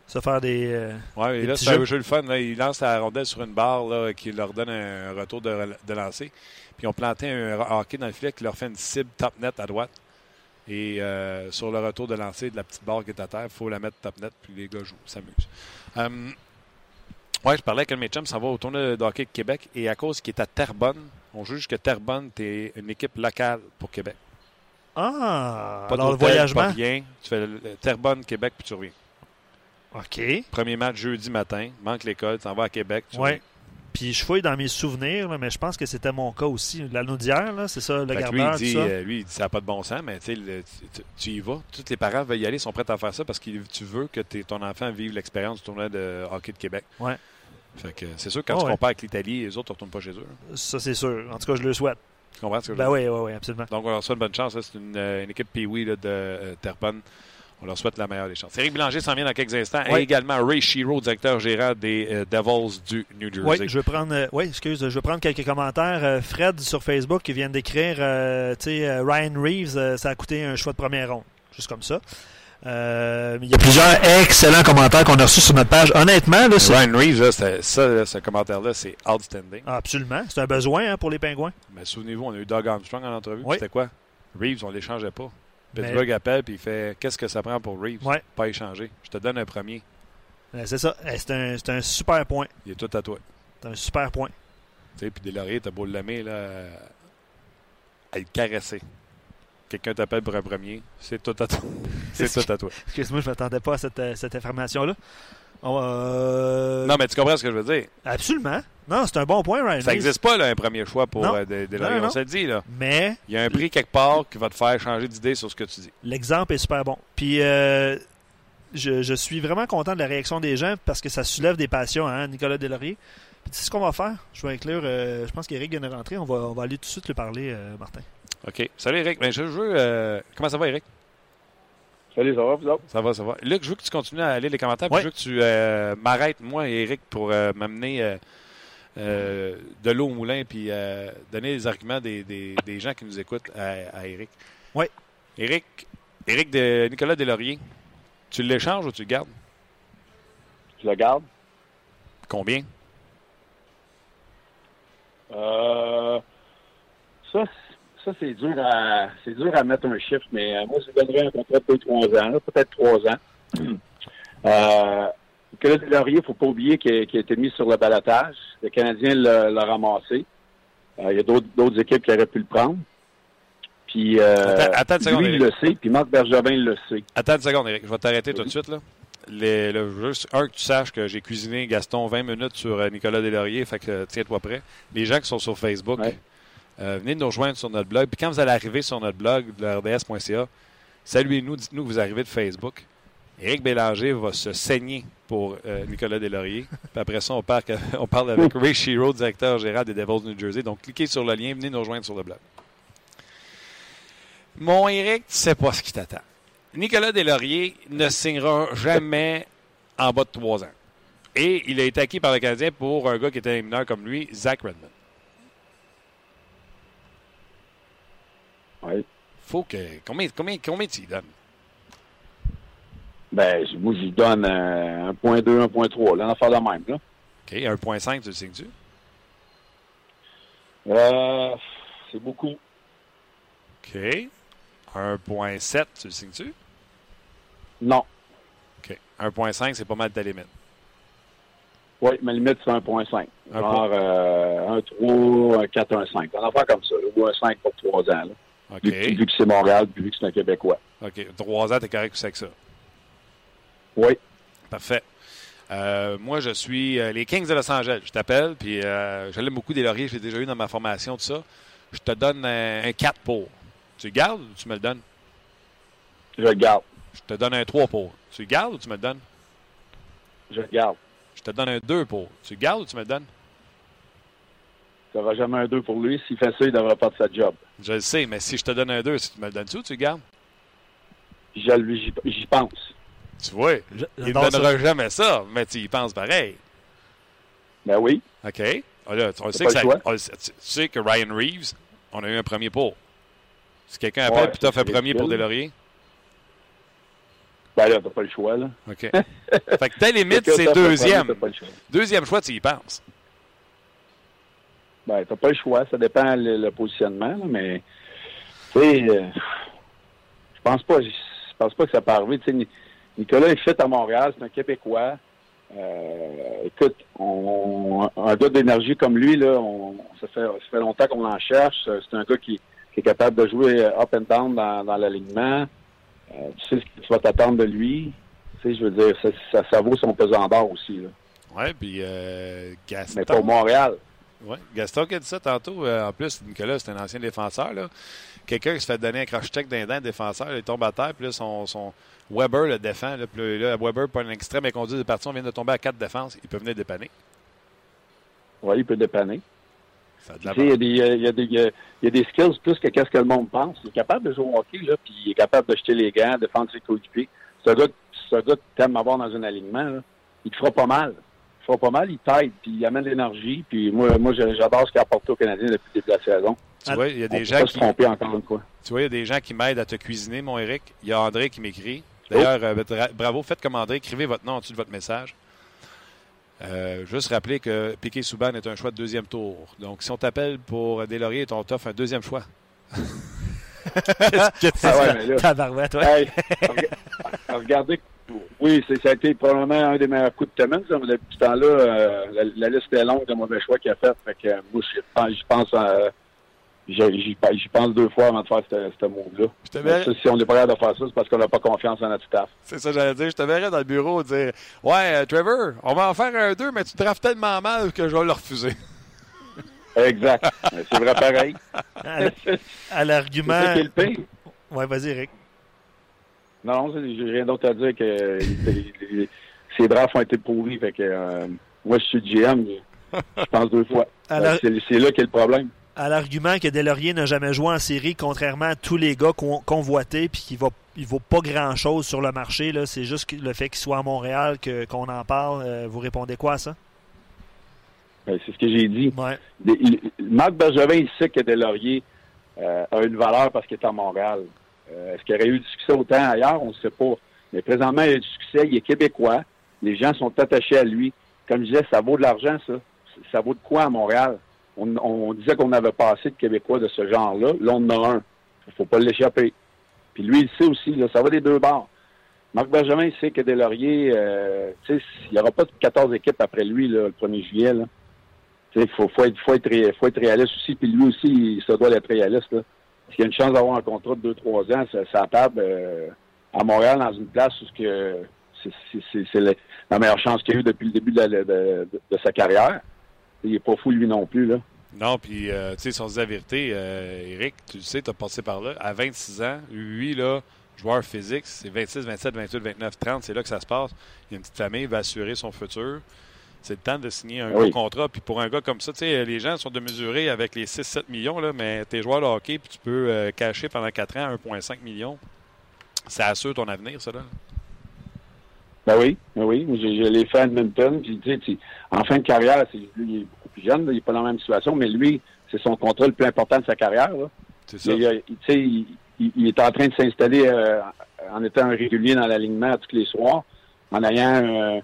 se faire des. Euh, oui, là, c'est un jeu le fun. Il lance la rondelle sur une barre là, qui leur donne un retour de, de lancer. Puis ils ont planté un hockey dans le filet qui leur fait une cible top net à droite. Et euh, sur le retour de lancer de la petite barre qui est à terre, il faut la mettre top net, puis les gars jouent, s'amusent. Um, ouais, je parlais avec un de mes chums, ça va au tournoi de hockey de Québec. Et à cause qu'il est à Terrebonne, on juge que Terrebonne, es une équipe locale pour Québec. Ah! Pas alors le voyagement? Pas rien. Tu fais Terrebonne, Québec, puis tu reviens. OK. Premier match jeudi matin. Manque l'école, tu t'en vas à Québec. Oui. Puis je fouille dans mes souvenirs, mais je pense que c'était mon cas aussi. L'anneau d'hier, c'est ça, le gardeur. Lui, il dit, euh, lui, il dit ça n'a pas de bon sens, mais tu, tu y vas. Tous les parents veulent y aller, sont prêts à faire ça parce que tu veux que ton enfant vive l'expérience du tournoi de hockey de Québec. Ouais. Fait que c'est sûr que quand tu compares avec l'Italie, les autres ne retournent pas chez eux. Ça, c'est sûr. En tout cas, je le souhaite. Tu comprends ce que je ben veux dire? oui, oui, oui, absolument. Donc, on leur souhaite bonne chance. C'est une, euh, une, équipe Pee-Wee de euh, Terrebonne. On leur souhaite la meilleure des chances. Éric Bélanger s'en vient dans quelques instants. Et également Ray Shiro, directeur gérant des euh, Devils du New Jersey. Oui, je vais prendre, euh, oui, excuse, je vais prendre quelques commentaires. Euh, Fred sur Facebook qui vient d'écrire, tu sais, Ryan Reeves, ça a coûté un choix de première ronde. Juste comme ça. il y a plusieurs excellents commentaires qu'on a reçus sur notre page. Honnêtement, là, Ryan Reeves, ça, ce commentaire-là, c'est outstanding. absolument. C'est un besoin hein, pour les Pingouins. Mais souvenez-vous, on a eu Doug Armstrong en entrevue. C'était quoi? Reeves, on ne l'échangeait pas. Pittsburgh appelle puis il fait Qu'est-ce que ça prend pour Reeves? Pas échanger. Je te donne un premier. C'est ça. C'est un, un, super point. Il est tout à toi. C'est un super point. Tu sais, puis Deslauriers, t'as beau l'aimer, là, à le caresser. Quelqu'un t'appelle pour un premier, c'est tout à toi. c'est tout à toi. Excuse-moi, je ne m'attendais pas à cette, euh, cette information-là. Euh... Non, mais tu comprends ce que je veux dire? Absolument. Non, c'est un bon point, Ryan. Ça n'existe pas, là, un premier choix pour euh, des, On se le dit, là. Mais. Il y a un prix quelque part qui va te faire changer d'idée sur ce que tu dis. L'exemple est super bon. Puis, euh, je, je, suis vraiment content de la réaction des gens parce que ça soulève des passions, hein, Nicolas Delaurier. Puis, tu sais ce qu'on va faire? Je vais inclure. Euh, je pense qu'Éric vient de rentrer. On va, on va aller tout de suite lui parler, Martin. OK. Salut, Eric. Ben, je veux. Comment ça va, Eric? Salut, ça va, vous autres? Ça va, ça va. Luc, je veux que tu continues à aller les commentaires. je veux que tu euh, m'arrêtes, moi et Eric, pour euh, m'amener de l'eau au moulin puis donner les arguments des, des, des, gens qui nous écoutent à, Eric. Oui. Eric, Eric de Nicolas Delaurier, tu l'échanges ou tu le gardes? Je le garde. Combien? Euh, ça, ça, c'est dur à c'est dur à mettre un chiffre, mais euh, moi, je donnerais un contrat de 2-3 ans, peut-être 3 ans. euh, Laurier, il ne faut pas oublier qu'il a, été mis sur le balatage. Le Canadien l'a ramassé. Euh, il y a d'autres équipes qui auraient pu le prendre. Puis, euh, attends, lui, il le sait, puis Marc Bergevin le sait. Attends une seconde, Eric. Je vais t'arrêter tout de suite. Là. Les, juste un, que tu saches que j'ai cuisiné Gaston 20 minutes sur euh, Nicolas Deslauriers, fait que tiens-toi prêt. Les gens qui sont sur Facebook, euh, venez nous rejoindre sur notre blog. Puis quand vous allez arriver sur notre blog, rds.ca, saluez-nous, dites-nous que vous arrivez de Facebook. Éric Bélanger va se saigner pour euh, Nicolas Deslauriers. Puis après ça, on, parle avec Ray Shiro, directeur général des Devils New Jersey. Donc, cliquez sur le lien, venez nous rejoindre sur le blog. Mon Éric, tu sais pas ce qui t'attend. Nicolas Deslauriers ne signera jamais en bas de trois ans. Et il a été acquis par le Canadien pour un gars qui était un mineur comme lui, Zach Redmond. Oui. Faut que. Combien, combien, combien tu y donnes? Ben, moi, j'y donne 1.2, 1.3, là, on va faire la même, là. OK, 1.5, tu le signes-tu? Euh, c'est beaucoup. OK. 1.7, tu le signes-tu? Non. OK. 1.5, c'est pas mal ta limite. Oui, ma limite, c'est 1.5. Genre euh, un 3, un 4, un 5. On va faire comme ça, ou un 5 pour 3 ans. Là. Vu, que c'est Montréal, vu que c'est un Québécois. OK. Trois ans, t'es correct avec ça? Oui. Parfait. Euh, moi, je suis euh, les Kings de Los Angeles. Je t'appelle, puis euh, je l'aime beaucoup des lauriers. J'ai déjà eu dans ma formation, tout ça. Je te donne un, 4 pour. Tu le gardes ou tu me le donnes? Je le garde. Je te donne un 3 pour. Tu le gardes ou tu me le donnes? Je le garde. Je te donne un 2 pour. Tu le gardes ou tu me le donnes? Tu n'auras jamais un 2 pour lui. S'il fait ça, il ne devra pas de sa job. Je le sais, mais si je te donne un 2, si tu me le donnes-tu ou tu le gardes? J'y pense. Tu vois, il ne donnera jamais ça, mais tu y penses pareil. Ben oui. OK. Ah, là, on sait que ça, on, tu sais que Ryan Reeves, on a eu un premier pour. Si quelqu'un appelle et t'offre un premier pour Delaurier? Ben là, t'as pas le choix, là. OK. fait que ta limite, c'est deuxième. Deuxième choix, tu y penses. Ben, t'as pas le choix. Ça dépend le, positionnement, mais tu sais, euh, je pense pas. Je pense pas que ça peut arriver. Nicolas est fait à Montréal, c'est un Québécois. Euh, écoute, on, un gars d'énergie comme lui, là, on, ça, fait, ça fait longtemps qu'on en cherche. C'est un gars qui, qui, est capable de jouer up and down dans, dans l'alignement. Euh, tu sais ce que tu vas t'attendre de lui. Tu sais, je veux dire, ça, ça, vaut son pesant d'or aussi. Là. Ouais, puis euh, Gaston. Mais pour Montréal. Oui, Gaston qui a dit ça tantôt. Euh, en plus, Nicolas, c'est un ancien défenseur. Quelqu'un qui se fait donner un croche-check d'un dent défenseur, il tombe à terre, puis là, son, son Weber le défend. Là, puis là, Weber, pas un extrême et conduit de partie, on vient de tomber à quatre défenses. Il peut venir dépanner. Oui, il peut dépanner. Il y, a des, il, y il y a des skills plus que qu'est-ce que le monde pense. Il est capable de jouer au hockey, là, puis il est capable de jeter les gants, défendre ses coéquipiers. C'est un gars, que tu aimes avoir dans un alignement. Là. Il te fera pas mal pas mal, il t'aide, puis il amène l'énergie. Puis moi, moi j'adore ce qu'il a apporté aux Canadiens depuis le début de la saison. Tu vois, il y a des gens qui. encore une fois. Tu vois, il y a des gens qui m'aident à te cuisiner, mon Eric. Il y a André qui m'écrit. D'ailleurs, euh, bravo, faites comme André, écrivez votre nom en dessous de votre message. Euh, juste rappeler que Piquet Souban est un choix de deuxième tour. Donc, si on t'appelle pour Delaurier, on t'offre un deuxième choix. Qu'est-ce que Tabarouette, ouais. regardez, oui, ça a été probablement un des meilleurs coups de semaine. Depuis ce temps-là, euh, la, liste est longue de mauvais choix qu'il a fait. Fait que, moi, je pense, euh, j'y pense deux fois avant de faire ce move-là. Si on n'est pas capable de faire ça, c'est parce qu'on n'a pas confiance en notre staff. C'est ça, j'allais dire. Je te verrais dans le bureau dire Ouais, euh, Trevor, on va en faire un deux, mais tu draftes tellement mal que je vais le refuser. Exact. c'est vrai pareil. À l'argument. C'est Ouais, vas-y, Eric. Non, j'ai rien d'autre à dire que ces drafts ont été pourris. Fait que, euh, moi, je suis GM. Je pense deux fois. C'est là qu'est le problème à l'argument que Delaurier n'a jamais joué en série, contrairement à tous les gars convoités, puis qu'il va, il vaut pas grand-chose sur le marché. C'est juste le fait qu'il soit à Montréal que, qu'on en parle. Euh, vous répondez quoi à ça? Ben, c'est ce que j'ai dit. Marc Bergevin, il sait que Delaurier euh, a une valeur parce qu'il est à Montréal. Euh, est-ce qu'il aurait eu du succès autant ailleurs? On ne sait pas. Mais présentement, il y a du succès. Il est québécois. Les gens sont attachés à lui. Comme je disais, ça vaut de l'argent, ça. Ça vaut de quoi à Montréal? on, disait qu'on avait pas assez de Québécois de ce genre-là. Là, on en a un. Il faut pas l'échapper. Puis lui, il sait aussi, ça va des deux bords. Marc Benjamin, il sait que Delaurier, euh, il n'y aura pas de 14 équipes après lui le 1er juillet. Il faut, être, réaliste aussi. Puis lui aussi, il se doit d'être réaliste. S'il y a une chance d'avoir un contrat de 2-3 ans, ça, table euh, à Montréal dans une place où c'est la meilleure chance qu'il a eu depuis le début de sa carrière. Il n'est pas fou, lui non plus. Là. Non, puis, euh, tu sais, sans la vérité, euh, Eric, tu le sais, tu as passé par là. À 26 ans, lui, là, joueur physique, c'est 26, 27, 28, 29, 30, c'est là que ça se passe. Il y a une petite famille, il va assurer son futur. C'est le temps de signer un gros contrat. Puis pour un gars comme ça, tu sais, les gens sont de mesurer avec les 6-7 millions, là, mais tu es joueur de hockey, puis tu peux euh, cacher pendant 4 ans 1,5 million. Ça assure ton avenir, ça, là. Ben oui, ben oui. Je, l'ai fait à Edmonton. Puis, tu sais, en fin de carrière, lui, il est beaucoup plus jeune, il n'est pas dans la même situation, mais lui, c'est son contrat le plus important de sa carrière. C'est ça. Il, il, il, est en train de s'installer euh, en étant régulier dans l'alignement tous les soirs, en ayant euh,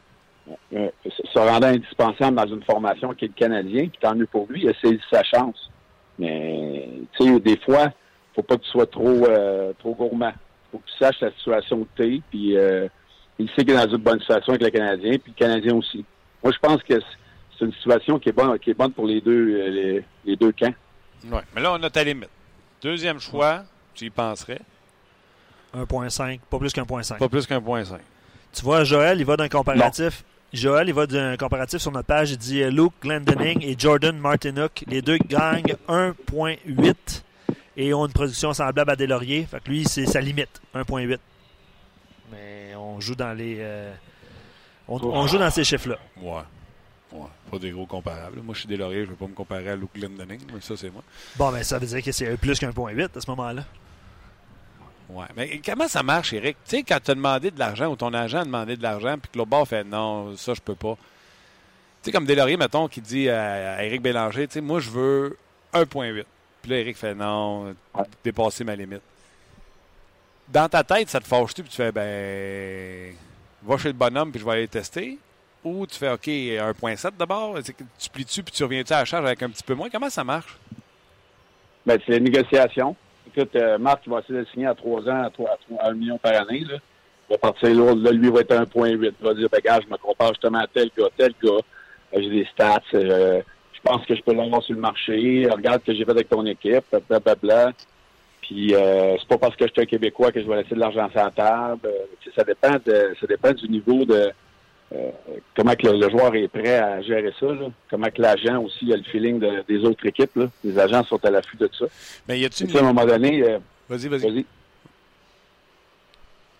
euh, se rendant indispensable dans une formation qui est le Canadien, puis tant mieux pour lui, il a saisi sa chance. Mais tu sais, des fois, faut pas que tu sois trop trop gourmand. faut que tu saches la situation où tu es, puis il sait qu'il est dans une bonne situation avec le Canadien, puis le Canadien aussi. Moi, je pense que c'est une situation qui est bonne, qui est bonne pour les deux, euh, les, deux camps. Oui, mais là, on a ta limite. Deuxième choix, tu y penserais? 1.5, pas plus qu'un point 5. Pas plus qu'un point 5. Tu vois, Joël, il va d'un comparatif. Joël, il va d'un comparatif sur notre page. Il dit euh, Luke Glendening et Jordan Martinook. Les deux gagnent 1.8 et ont une production semblable à Delaurier. Fait que lui, c'est sa limite, 1.8 on joue dans les. Euh, on, joue dans ces chiffres-là. Ouais. Ouais. Pas des gros comparables. Moi, je suis des lauriers, je ne vais pas me comparer à Luke Glendening, mais ça, c'est moi. Bon, mais ben, ça veut dire que c'est plus qu'un point 8 à ce moment-là. Ouais. Mais comment ça marche, Eric? Tu sais, quand tu as demandé de l'argent ou ton agent a demandé de l'argent, puis que l'autre bord fait non, ça, je peux pas. Tu sais, comme Delaurier, mettons, qui dit à, Eric Bélanger, tu sais, moi, je veux 1,8. Puis là, Eric fait non, dépasser ma limite dans ta tête, ça te fâche-tu, puis tu fais, ben, va chez le bonhomme, puis je vais aller tester? Ou tu fais, OK, 1.7 d'abord? Tu plies-tu, puis tu reviens-tu à la charge avec un petit peu moins? Comment ça marche? Ben, c'est la négociation. Écoute, euh, Marc, il va essayer de signer à 3 ans, à, 3, à 1 million par année. Là. Il va partir là, là lui, va être à 1.8. Il va dire, ben, je me compare justement à tel gars, tel gars. Euh, j'ai des stats. Euh, je pense que je peux l'avoir sur le marché. Regarde ce que j'ai fait avec ton équipe, blablabla. Bla, bla. Puis euh, c'est pas parce que je suis un Québécois que je vais laisser de l'argent sur la table. Ça dépend de ça dépend du niveau de euh, comment que le, joueur est prêt à gérer ça. Là? Comment que l'agent aussi a le feeling des autres équipes. Là? Les agents sont à l'affût de ça. Mais y a-t-il à un moment donné. vas-y, vas-y.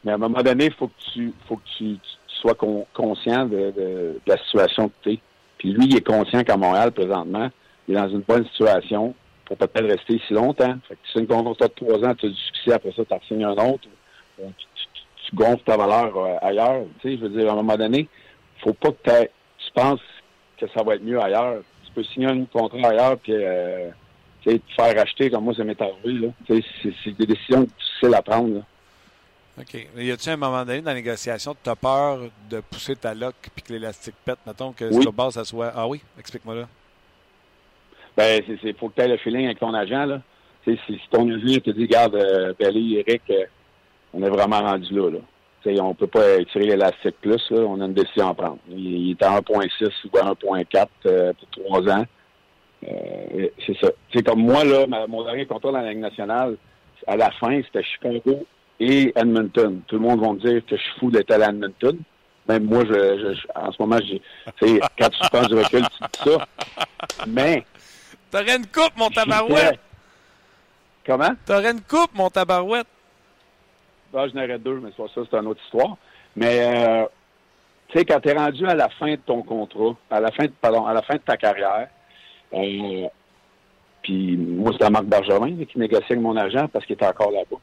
Mais à un moment donné, il faut que tu faut que tu, sois conscient de, de, la situation que tu es. Puis lui, il est conscient qu'à Montréal, présentement, il est dans une bonne situation pour peut-être rester ici longtemps. Fait que tu signes ton contrat de trois ans, tu as du succès, après ça, tu en signes un autre. Tu, tu, gonfles ta valeur euh, ailleurs. Tu sais, je veux dire, à un moment donné, faut pas que tu penses que ça va être mieux ailleurs. Tu peux signer un contrat ailleurs puis euh, te faire acheter comme moi, ça m'est arrivé. C'est des décisions difficiles à prendre. Là. OK. Y a-tu un moment donné dans la négociation, tu as peur de pousser ta loque puis que l'élastique pète? Mettons que oui. sur base, ça soit. Ah oui? Explique-moi là. Ben, c'est faut que tu aies le feeling avec ton agent. Là. si, si ton agent te dit, regarde, euh, Belly, Eric, euh, on est vraiment rendu là. là. T'sais, on peut pas tirer l'élastique plus, là, on a une décision à prendre. Il, est à 1.6 ou à 1.4 euh, pour trois ans. Euh, c'est ça. C'est comme moi, là, mon dernier contrat dans la Ligue nationale, à la fin, c'était Chicago et Edmonton. Tout le monde va me dire que je suis fou d'être à Edmonton. Même moi, je, en ce moment, j'ai, quand tu penses du recul, tu dis ça. Mais. T'aurais une coupe, mon tabarouette! Comment? T'aurais une coupe, mon tabarouette! Je n'aurais deux, mais ça, c'est une autre histoire. Mais, euh, tu sais, quand tu es rendu à la fin de ton contrat, à la fin de, pardon, à la fin de ta carrière, euh, puis moi, c'est Marc Bergerin qui négociait avec mon agent parce qu'il était encore là-bas.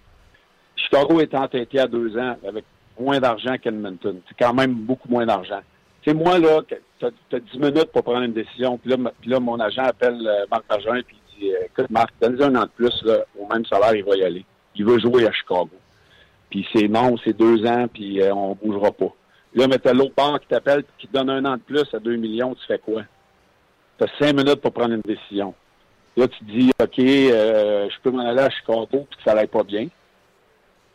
Chicago est entêté à deux ans avec moins d'argent qu'Edmonton. C'est quand même beaucoup moins d'argent. Tu sais, moi, là, tu as, 10 minutes pour prendre une décision. Puis là, là mon agent appelle euh, Marc Bergerin et il dit Écoute, Marc, donne-lui un an de plus, au même salaire, il va y aller. Il veut jouer à Chicago. Puis c'est non, c'est deux ans, puis euh, on bougera pas. Là, mais t'as l'autre banque qui t'appelle, qui te donne un an de plus à deux millions, tu fais quoi? Tu as cinq minutes pour prendre une décision. Là, tu te dis, OK, euh, je peux m'en aller à Chicago, puis que ça n'allait pas bien.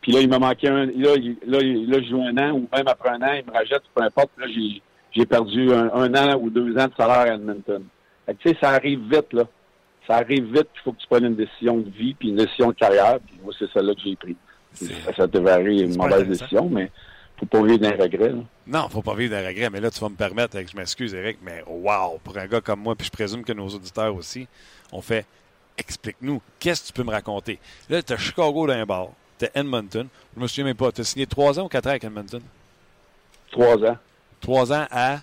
Puis là, il m'a manqué un. Là, là, là, je joue un an, ou même après un an, il me rajette, peu importe. Là, j'ai, j'ai perdu un, an ou deux ans de salaire à Edmonton. tu sais, ça arrive vite, là. Ça arrive vite, il faut que tu prennes une décision de vie, puis une décision de carrière. Puis moi, c'est celle-là que j'ai prise. Ça te varie une mauvaise décision, mais faut pas vivre d'un regret. Là. Non, faut pas vivre d'un regret. Mais là, tu vas me permettre, je m'excuse, Eric, mais wow, pour un gars comme moi, puis je présume que nos auditeurs aussi, on fait explique-nous, qu'est-ce que tu peux me raconter? Là, tu as Chicago d'un bord, tu as Edmonton. Je me souviens même pas, tu as signé trois ans ou quatre ans avec Edmonton? Trois ans. Trois ans à?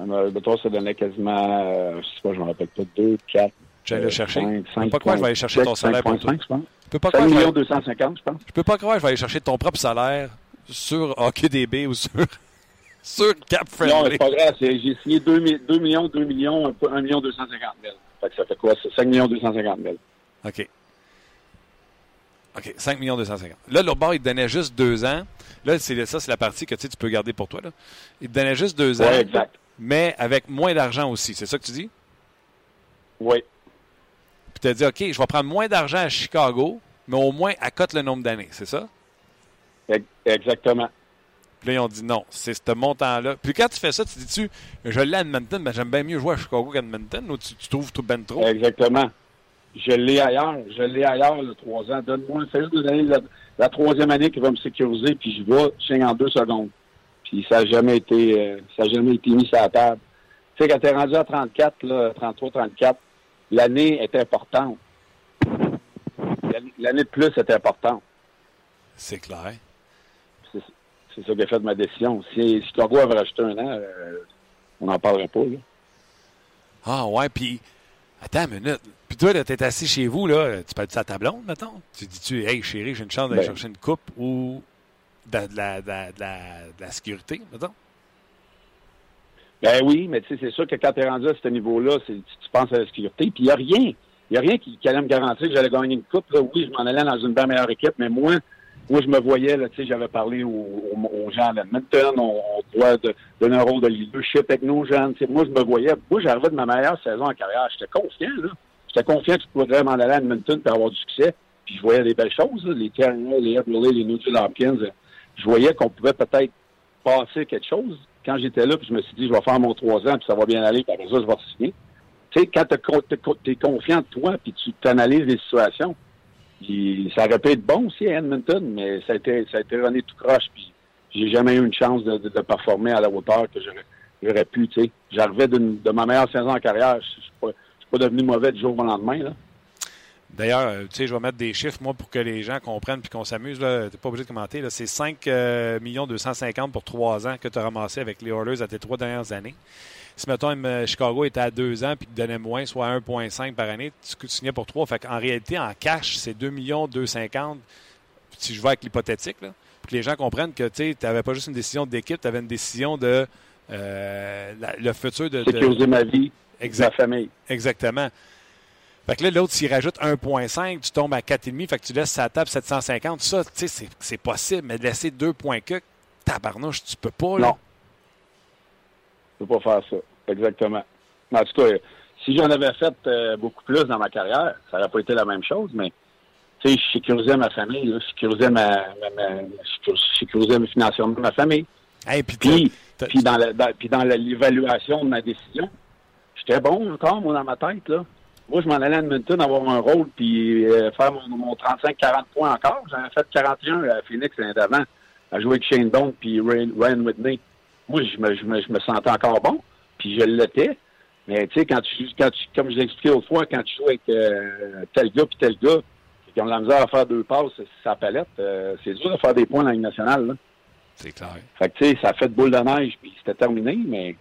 Euh, ça donnait quasiment, euh, je sais pas, je me rappelle pas, deux, quatre. J'allais le chercher. Je peux pas croire que je vais aller chercher ton salaire pour toi. Je peux pas croire. 5 250, je pense. Je peux pas croire que je vais aller chercher ton propre salaire sur HockeyDB ou sur, sur Cap Friendly. Non, c'est pas grave. J'ai signé 2, millions, 2 millions, 1 million 250 000. Fait que ça fait quoi? C'est 5 millions 250 000. OK. OK, 5 millions 250. Là, l'autre bord, il te donnait juste deux ans. Là, c'est ça, c'est la partie que tu peux garder pour toi. Là. Il te donnait juste deux ans. Oui, exact. Mais avec moins d'argent aussi. C'est ça que tu dis? Oui puis tu as dit, OK, je vais prendre moins d'argent à Chicago, mais au moins à cote le nombre d'années, c'est ça? Exactement. Puis là, ils ont dit non, c'est ce montant-là. Puis quand tu fais ça, tu dis-tu, je l'ai à Edmonton, mais j'aime bien mieux jouer à Chicago qu'à Edmonton, ou tu, trouves tout ben trop? Exactement. Je l'ai ailleurs. Je l'ai ailleurs, le trois ans. Donne-moi, fais juste donner la, la, troisième année qui va me sécuriser, puis je vais, je en deux secondes. Puis ça n'a jamais été, euh, ça jamais été mis sur la table. Tu sais, quand tu es rendu à 34, là, 33, 34, l'année est importante. L'année de plus est importante. C'est clair. C'est ça qui a fait ma décision. Si Chicago avait rajouté un an, euh, on n'en parlerait pas. Là. Ah ouais, puis attends une minute. Puis toi, tu es assis chez vous, là, tu parles de sa ta blonde, mettons? Tu dis-tu, hey chérie, j'ai une chance d'aller ben. chercher une coupe ou de, la, de, la, de la sécurité, mettons? Ben oui, mais tu sais, c'est sûr que quand tu es rendu à ce niveau-là, tu, penses à la sécurité. Puis il n'y a rien. Il n'y a rien qui, allait me garantir que j'allais gagner une coupe. Là. Oui, je m'en allais dans une bien meilleure équipe, mais moi, moi, je me voyais, là, tu sais, j'avais parlé aux, gens à Edmonton, on, on doit de, donner un rôle de leadership avec nos jeunes. Tu sais, moi, je me voyais, moi, j'arrivais de ma meilleure saison en carrière. J'étais confiant, là. J'étais confiant que je pourrais m'en aller à Edmonton pour avoir du succès. Puis je voyais des belles choses, là, les Terriers, les Everly, les Nugent Hopkins. Je voyais qu'on pouvait peut-être passer quelque chose quand j'étais là, puis je me suis dit, je vais faire mon trois ans, puis ça va bien aller, puis après ça, je vais signer. Tu sais, quand tu es confiant de toi, puis tu t'analyses les situations, ça aurait pu être bon aussi à Edmonton, mais ça a été, ça a été rené tout croche, puis j'ai jamais eu une chance de, de, performer à la hauteur que j'aurais pu, tu sais. J'arrivais de ma meilleure saison en carrière. Je suis pas, pas devenu mauvais du jour au lendemain, là. D'ailleurs, euh, tu sais, je vais mettre des chiffres, moi, pour que les gens comprennent puis qu'on s'amuse. Tu n'es pas obligé de commenter. C'est 5 euh, millions 250 pour 3 ans que tu as ramassé avec les Oilers à tes trois dernières années. Si, mettons, euh, Chicago était à 2 ans puis te donnait moins, soit 1,5 par année, tu signais pour 3. Fait en réalité, en cash, c'est 2 millions 250 si je vais avec l'hypothétique, pour que les gens comprennent que tu n'avais pas juste une décision d'équipe, tu avais une décision de le futur de... Sécuriser ma vie, ma famille. Exactement. Fait que là, l'autre, s'il rajoute 1,5, tu tombes à 4,5, fait que tu laisses sa table 750. Ça, tu sais, c'est possible, mais de laisser 2,4, tabarnouche, tu peux pas, là. Non. Tu peux pas faire ça. Exactement. En tout cas, si j'en avais fait euh, beaucoup plus dans ma carrière, ça n'aurait pas été la même chose, mais tu sais, je sécurisais ma famille, je sécurisais ma, ma, je sécurisais financièrement ma famille. puis, puis, dans puis dans l'évaluation de ma décision, j'étais bon encore, moi, dans ma tête, là. Moi, je m'en allais à Edmonton avoir un rôle puis euh, faire mon, 35-40 points encore. J'en ai fait 41 à Phoenix l'année d'avant, à jouer avec Shane Don puis Ryan, Whitney. Moi, je me, je, me, je me sentais encore bon, puis je l'étais. Mais tu sais, quand tu, quand tu, comme je l'ai expliqué autrefois, quand tu joues avec euh, tel gars puis tel gars, qui ont la misère à faire deux passes, sa palette, euh, c'est dur de faire des points dans la Ligue nationale. C'est clair. Fait que tu sais, ça fait de boule de neige, puis c'était terminé, mais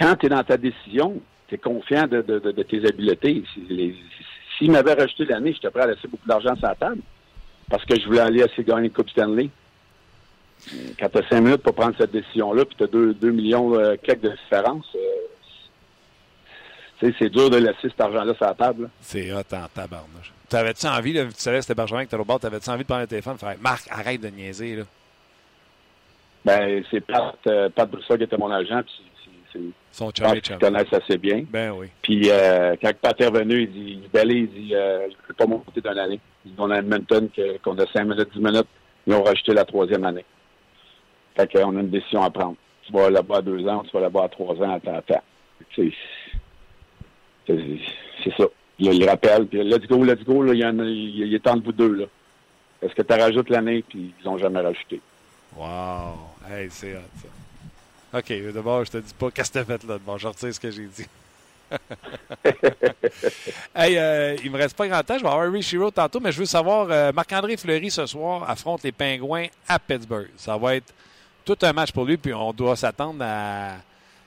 quand tu es dans ta décision, tu es confiant de, de, de, tes habiletés. S'il m'avait rajouté l'année, j'étais prêt à laisser beaucoup d'argent sur la table parce que je voulais aller essayer de gagner Coupe Stanley. Quand tu as cinq minutes pour prendre cette décision-là, puis tu as deux, millions euh, quelques de différence, euh, c'est dur de laisser cet argent-là sur la table. C'est hot en tabarnouche. T'avais-tu envie, là, tu savais que c'était Benjamin que bord, t'avais-tu envie de prendre le téléphone et faire Marc, arrête de niaiser, là? Ben, c'est Pat, euh, Pat Broussard qui était mon agent, puis. Son chum connaissent assez bien. Ben oui. Puis euh, quand Pat est revenu, il dit, il il dit, euh, je ne peux pas monter d'une année. Il dit, on a Edmonton, qu'on a 5 minutes, 10 minutes, ils ont rajouté la troisième année. Fait qu'on a une décision à prendre. Tu vas là-bas à deux ans, tu vas là-bas à trois ans, attends, attends. C'est ça. Il, rappelle, puis let's go, let's go, là, il, y a il, est temps de vous deux. Là. Est-ce que tu rajoutes l'année, puis ils n'ont jamais rajouté. Wow! Hey, c'est hot, ça. OK, d'abord, je te dis pas qu'est-ce que tu as fait là. Bon, je retire ce que j'ai dit. hey, euh, il me reste pas grand temps. Je vais avoir Shiro tantôt, mais je veux savoir, euh, Marc-André Fleury ce soir affronte les Pingouins à Pittsburgh. Ça va être tout un match pour lui, puis on doit s'attendre à,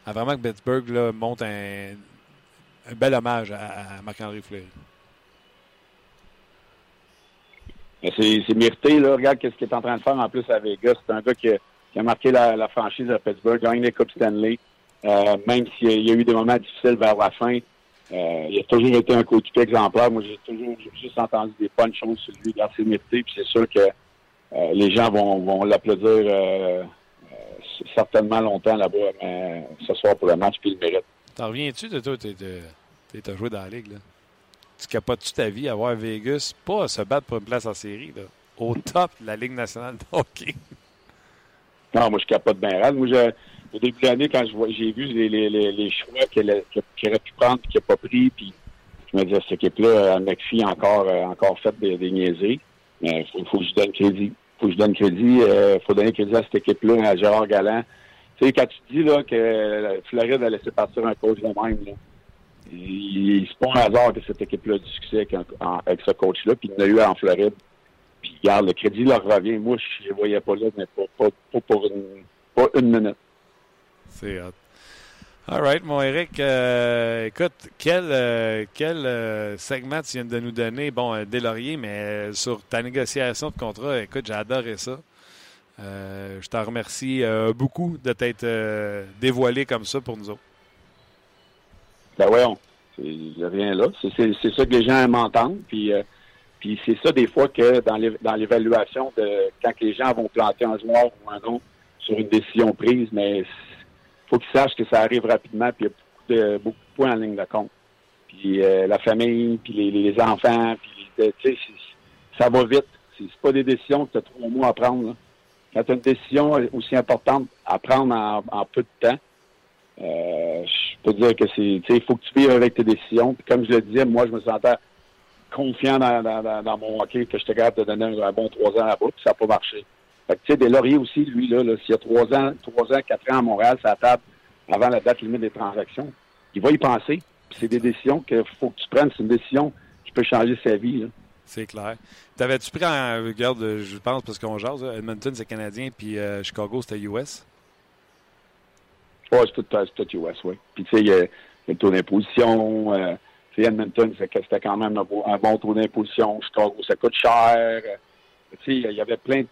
vraiment que Pittsburgh là, monte un, un bel hommage à, Marc-André Fleury. C'est mérité, là. Regarde ce qu'il est en train de faire en plus à Vegas. C'est un gars qui a, marqué la, franchise à Pittsburgh, gagné les Coupe Stanley. Euh, même s'il y a eu des moments difficiles vers la fin, euh, il a toujours été un coéquipier exemplaire. Moi, j'ai toujours juste entendu des bonnes choses sur lui. Regarde, c'est mérité. Puis c'est sûr que euh, les gens vont, vont l'applaudir certainement longtemps là-bas ce soir pour le match, puis il le mérite. T'en reviens-tu de toi? Tu as joué dans la ligue, là. Tu capotes-tu ta vie à voir Vegas, pas à se battre pour une place en série, là, au top de la Ligue nationale de hockey? Non, moi, je capote bien rare. Moi, au début de l'année, quand j'ai vu les, choix qu'il aurait pu prendre et qu'il n'a pas pris, puis je me disais, cette équipe-là, McPhee a encore, euh, encore fait des, des niaiseries. Il faut, que je donne crédit. Il faut que je donne crédit. Il euh, faut donner crédit à cette équipe-là, à Gérard Galland. Tu sais, quand tu dis là, que Floride a laissé partir un coach de même, là, il, c'est pas un hasard que cette équipe-là a du succès avec, ce coach-là, puis il en a eu en Floride. Puis regarde, le crédit leur revient. Moi, je ne voyais pas là, mais pas, pour une, pas une minute. C'est hot. All right, mon Eric. Euh, écoute, quel, euh, quel euh, segment tu viens de nous donner? Bon, Delaurier, mais sur ta négociation de contrat, écoute, j'ai adoré ça. Je t'en remercie beaucoup de t'être dévoilé comme ça pour nous autres. Ben voyons, a rien là. C'est ça que les gens aiment entendre. Puis, puis c'est ça des fois que dans l'évaluation de quand les gens vont planter un joueur ou un autre sur une décision prise, mais faut qu'ils sachent que ça arrive rapidement, puis il y a beaucoup de, beaucoup de points en ligne de compte. Puis la famille, puis les, enfants, puis ça va vite. C'est pas des décisions que tu as trois mois à prendre. Quand tu as une décision aussi importante à prendre en, peu de temps, euh, je peux dire que c'est, il faut que tu vives avec tes décisions. Puis comme je le disais, moi, je me sentais confiant dans, mon hockey que j'étais capable de donner un, bon trois ans là-bas, puis ça n'a pas marché. Fait que, tu sais, des lauriers aussi, lui, là, s'il y a trois ans, trois ans, quatre ans à Montréal, ça table avant la date limite des transactions, il va y penser. C'est des décisions qu'il faut que tu prennes. C'est une décision qui peut changer sa vie. Là. C'est clair. T'avais-tu pris en regarde, je pense, parce qu'on jase, Edmonton c'est canadien, puis euh, Chicago c'était US? Oui, c'est tout, US, oui. Puis tu sais, il y, a le taux d'imposition. Euh, Edmonton, c'était quand même un, bon taux d'imposition. Chicago, ça coûte cher. tu sais, il y avait plein de.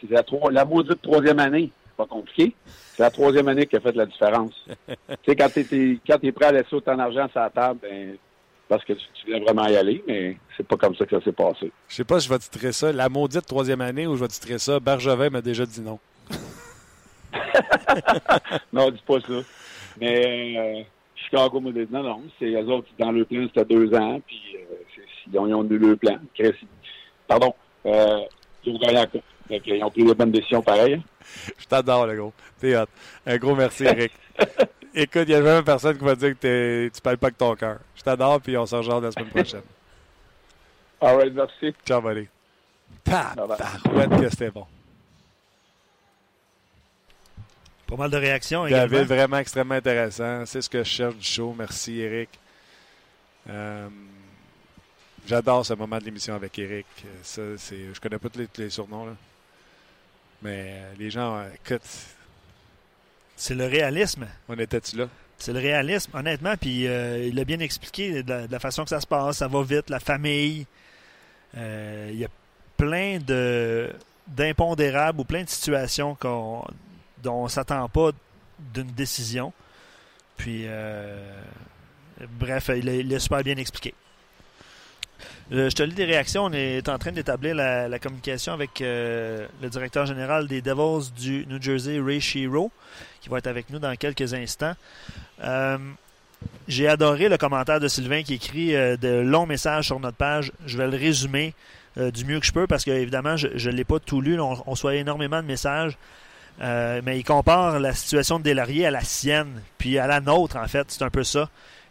C'est la, la maudite troisième année. C'est pas compliqué. C'est la troisième année qui a fait la différence. tu sais, quand tu es, prêt à laisser autant d'argent sur la table, ben, parce que tu, tu, vraiment y aller, mais c'est pas comme ça que ça s'est passé. Je sais pas si je vais titrer ça la maudite troisième année ou je vais titrer ça Bergevin m'a déjà dit non. non, dis pas ça. Mais euh, Chicago m'a dit non, non, c'est eux autres, dans le plan, c'était deux ans, puis euh, ils, ont, eu le plan. Pardon, euh, ils ont gagné ils ont pris les bonnes décisions pareil. Je t'adore, le gros. T'es hot. Un gros merci, Eric. Écoute, il n'y a jamais personne qui va dire que tu ne parles pas avec ton cœur. Je t'adore, puis on se rejoint la semaine prochaine. All right, merci. Ciao, buddy. Tabarouette que c'était bon. Pas mal de réactions également. David, vraiment extrêmement intéressant. C'est ce que je cherche du show. Merci, Eric. Euh, j'adore ce moment de l'émission avec Eric. Ça, je connais pas tous les, surnoms, là. mais les gens, écoute. C'est le réalisme. On était-tu là? C'est le réalisme, honnêtement. Puis euh, il l'a bien expliqué de la, façon que ça se passe. Ça va vite, la famille. Euh, il y a plein de d'impondérables ou plein de situations qu'on on ne s'attend pas d'une décision. Puis, euh, bref, il est super bien expliqué. Euh, je te lis des réactions. On est en train d'établir la, communication avec euh, le directeur général des Devils du New Jersey, Ray Shiro, qui va être avec nous dans quelques instants. J'ai adoré le commentaire de Sylvain qui écrit de longs messages sur notre page. Je vais le résumer du mieux que je peux parce que, évidemment, je ne l'ai pas tout lu. On, on reçoit énormément de messages. Euh, mais il compare la situation de Delarier à la sienne, puis à la nôtre, en fait. C'est un peu ça.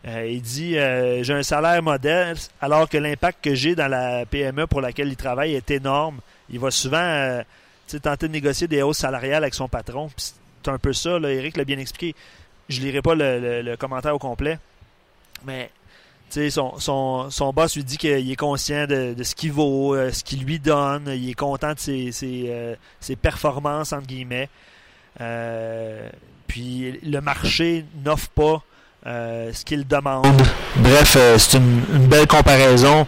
Euh, il dit euh, J'ai un salaire modeste, alors que l'impact que j'ai dans la PME pour laquelle il travaille est énorme. Il va souvent tenter de négocier des hausses salariales avec son patron. C'est un peu ça. Là, Eric l'a bien expliqué. Je lirai pas le, commentaire au complet. Mais son, son, son, boss lui dit qu'il est conscient de, ce qu'il vaut, euh, ce qu'il lui donne, il est content de ses, ses, euh, performances, entre guillemets. Euh, puis le marché n'offre pas ce qu'il demande. Bref, c'est une, belle comparaison.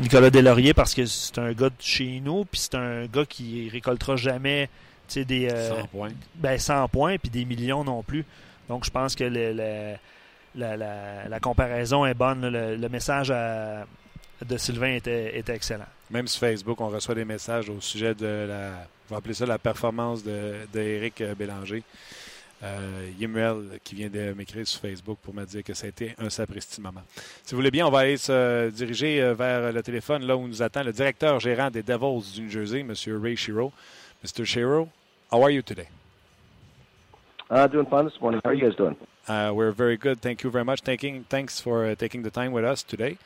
Nicolas Delaurier, parce que c'est un gars de chez nous, puis c'est un gars qui récoltera jamais des 100 points. Ben, 100 points, puis des millions non plus. Donc je pense que le la, comparaison est bonne. Le, message de Sylvain était, excellent. Même sur Facebook, on reçoit des messages au sujet de la, on va appeler ça la performance d'Éric de, Bélanger. Euh, Yimuel qui vient de m'écrire sur Facebook pour me dire que ça a été un sapristi moment. Si vous voulez bien, on va aller se diriger euh, vers le téléphone là où nous attend le directeur gérant des Devils du New Jersey, M. Ray Shiro. Mr. Shiro, how are you today? Uh, doing fine this morning. How are you guys doing? Uh, we're very good. Thank you very much. Taking thanks for uh, taking the time with us today.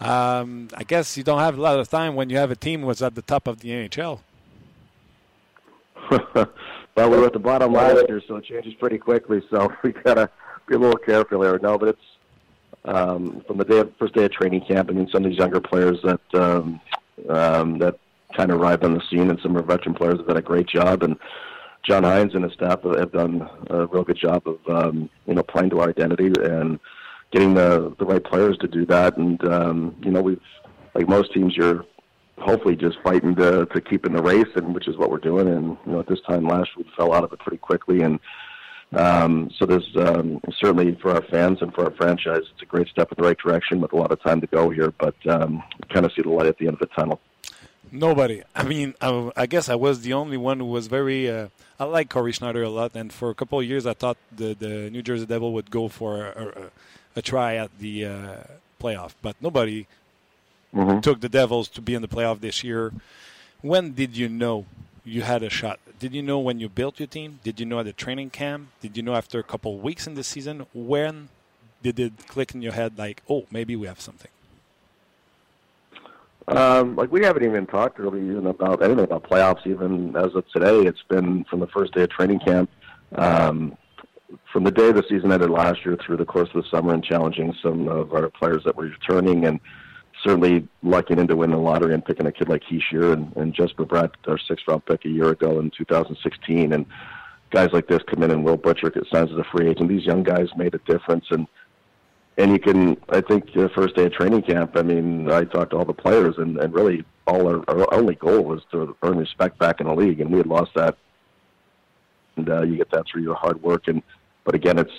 Um, I guess you don't have a lot of time when you have a team was at the top of the NHL. well, we were at the bottom last year, so it changes pretty quickly. So we gotta be a little careful there. No, but it's um, from the day of, first day of training camp. I mean, some of these younger players that um, um, that kind of arrived on the scene, and some of our veteran players have done a great job. And John Hines and his staff have done a real good job of um, you know playing to our identity and getting the the right players to do that. And um, you know we've like most teams, you're hopefully just fighting to to keep in the race, and which is what we're doing. And you know at this time last, we fell out of it pretty quickly and. Um, so there's um, certainly for our fans and for our franchise, it's a great step in the right direction with a lot of time to go here, but um, kind of see the light at the end of the tunnel. Nobody. I mean, I, I guess I was the only one who was very. Uh, I like Corey Schneider a lot, and for a couple of years, I thought the the New Jersey Devil would go for a, a, a try at the uh, playoff, but nobody mm-hmm. took the Devils to be in the playoff this year. When did you know you had a shot? Did you know when you built your team? Did you know at the training camp? Did you know after a couple of weeks in the season? When did it click in your head, like, oh, maybe we have something? Um, like we haven't even talked really even about anything about playoffs even as of today. It's been from the first day of training camp, um, from the day the season ended last year through the course of the summer and challenging some of our players that were returning and certainly lucking into winning the lottery and picking a kid like Heishier and, and Jesper Brett, our sixth round pick a year ago in 2016. And guys like this come in and Will Butcher signed as a free agent. These young guys made a difference and and you can, I think, the first day of training camp. I mean, I talked to all the players, and, and really, all our, our only goal was to earn respect back in the league, and we had lost that. And uh, you get that through your hard work, and but again, it's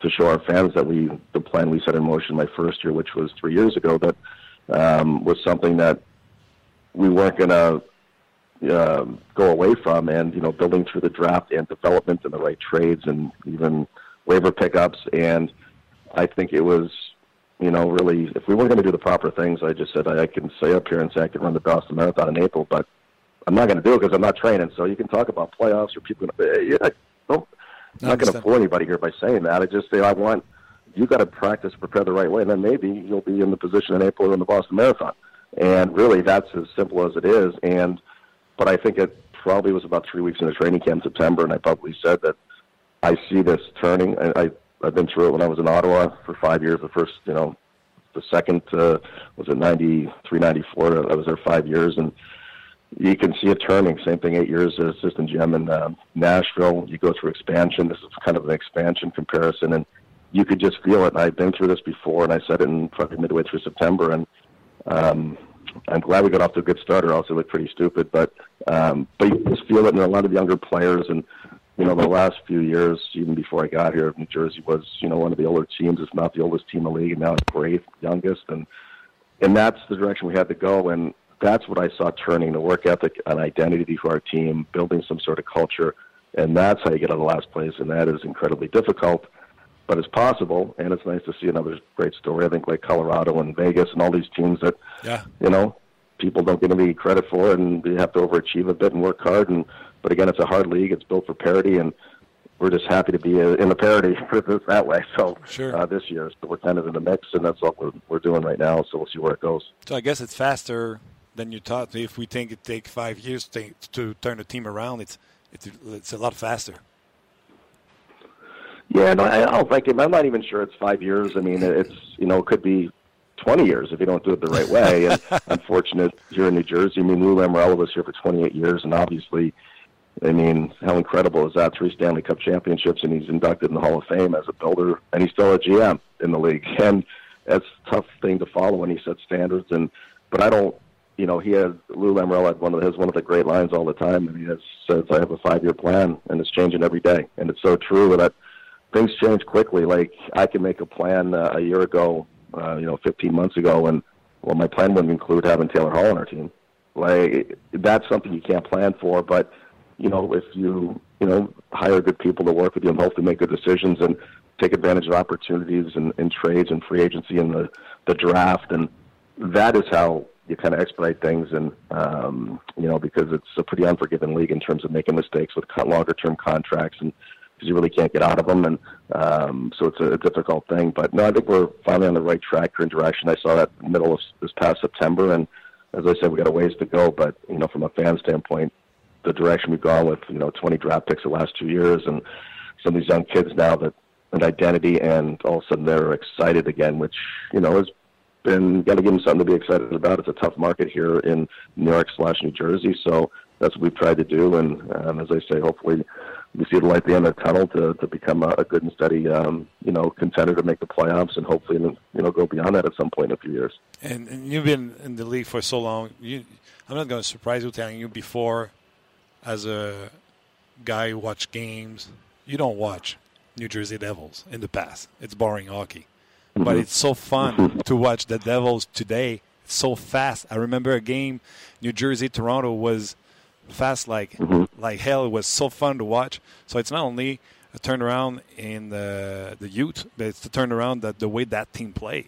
to show our fans that we the plan we set in motion my first year, which was three years ago, that um, was something that we weren't going to uh, go away from, and you know, building through the draft and development and the right trades, and even waiver pickups, and I think it was, you know, really, if we weren't going to do the proper things, I just said I, I can say up here and say I can run the Boston Marathon in April, but I'm not going to do it because I'm not training. So you can talk about playoffs or people. Going to, don't, I'm not going to fool anybody here by saying that. I just say I want you got to practice, prepare the right way, and then maybe you'll be in the position in April in the Boston Marathon. And really, that's as simple as it is. And but I think it probably was about three weeks into training camp in September, and I publicly said that I see this turning. I, I I've been through it when I was in Ottawa for five years. The first, you know, the second uh, was three, ninety four. I was there five years, and you can see it turning. Same thing, eight years as assistant GM in uh, Nashville. You go through expansion. This is kind of an expansion comparison, and you could just feel it. And I've been through this before, and I said it in probably midway through September, and um, I'm glad we got off to a good start, or else it looked pretty stupid. But um, but you just feel it in a lot of younger players, and you know the last few years, even before I got here, New Jersey was you know one of the older teams, if not the oldest team in the league, and now it's great, youngest, and and that's the direction we had to go. And that's what I saw turning the work ethic and identity for our team, building some sort of culture, and that's how you get out of last place, and that is incredibly difficult, but it's possible, and it's nice to see another great story. I think like Colorado and Vegas and all these teams that, yeah. you know, people don't get any credit for, and you have to overachieve a bit and work hard. And but again, it's a hard league; it's built for parity, and we're just happy to be in the parity that way. So sure. uh, this year, so we're kind of in the mix, and that's what we're we're doing right now. So we'll see where it goes. So I guess it's faster than you thought. If we think it takes five years to, to turn the team around, it's it's it's a lot faster. Yeah, no, I don't think it. I'm not even sure it's five years. I mean, it's you know, it could be 20 years if you don't do it the right way. And unfortunate here in New Jersey. I mean, Lou Lamoriello was here for 28 years, and obviously, I mean, how incredible is that? Three Stanley Cup championships, and he's inducted in the Hall of Fame as a builder, and he's still a GM in the league. And that's a tough thing to follow when he sets standards. And but I don't you know, he had Lou Lamoriello had one of his one of the great lines all the time, and he has says, "I have a five year plan, and it's changing every day." And it's so true that things change quickly. Like I can make a plan uh, a year ago, uh, you know, 15 months ago, and well, my plan wouldn't include having Taylor Hall on our team. Like that's something you can't plan for, but you know, if you you know hire good people to work with you and hopefully make good decisions and take advantage of opportunities and, and trades and free agency and the the draft, and that is how you kind of expedite things, and um, you know because it's a pretty unforgiving league in terms of making mistakes with longer term contracts, and because you really can't get out of them, and um, so it's a, difficult thing. But no, I think we're finally on the right track or direction. I saw that middle of this past September, and as I said, we got a ways to go. But you know, from a fan standpoint, the direction we've gone with you know 20 draft picks the last two years, and some of these young kids now that an identity, and all of a sudden they're excited again, which you know is been got to give them something to be excited about. It's a tough market here in New York slash New Jersey, so that's what we've tried to do. And um, as I say, hopefully we see the light at the end of the tunnel to, to become a, a good and steady, um, you know, contender to make the playoffs, and hopefully, you know, go beyond that at some point in a few years. And, and you've been in the league for so long. You, I'm not going to surprise you telling you before, as a guy who watch games, you don't watch New Jersey Devils in the past. It's boring hockey mm-hmm. but it's so fun to watch the Devils today. It's so fast. I remember a game, New Jersey Toronto was fast like mm-hmm. like hell. It was so fun to watch. So it's not only a turnaround in the the youth, but it's the turnaround that the way that team play.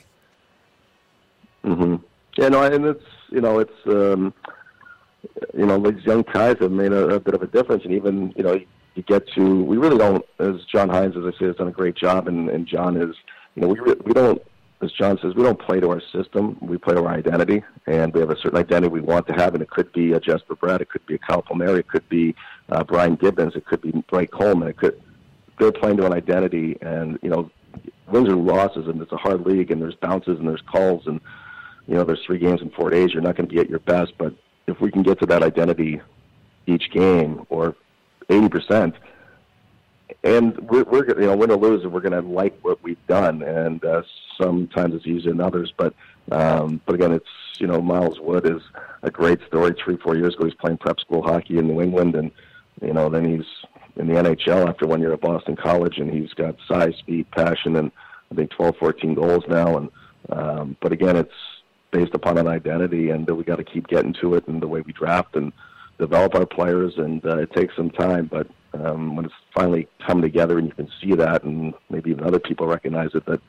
Mm-hmm. Yeah, no, and it's you know it's um, you know these young guys have made a, a bit of a difference, and even you know you get to we really don't as John Hines as I say has done a great job, and, and John is you know, we we don't, as John says, we don't play to our system. We play to our identity, and we have a certain identity we want to have, and it could be a Jesper Brad, it could be a Kyle Palmieri, it could be uh, Brian Gibbons, it could be Blake Coleman. It could they're playing to an identity, and you know, wins or losses, and it's a hard league, and there's bounces and there's calls, and you know, there's three games in four days. You're not going to be at your best, but if we can get to that identity each game, or 80 percent, and we're, we're you know win or lose, and we're going to like what we've done, and uh, sometimes it's easier than others. But um, but again, it's you know Miles Wood is a great story. Three four years ago, he's playing prep school hockey in New England, and you know then he's in the NHL after one year at Boston College, and he's got size, speed, passion, and I think 12, 14 goals now. And um, but again, it's based upon an identity, and we got to keep getting to it in the way we draft and develop our players, and uh, it takes some time, but um, when it's finally come together and you can see that, and maybe even other people recognize it, that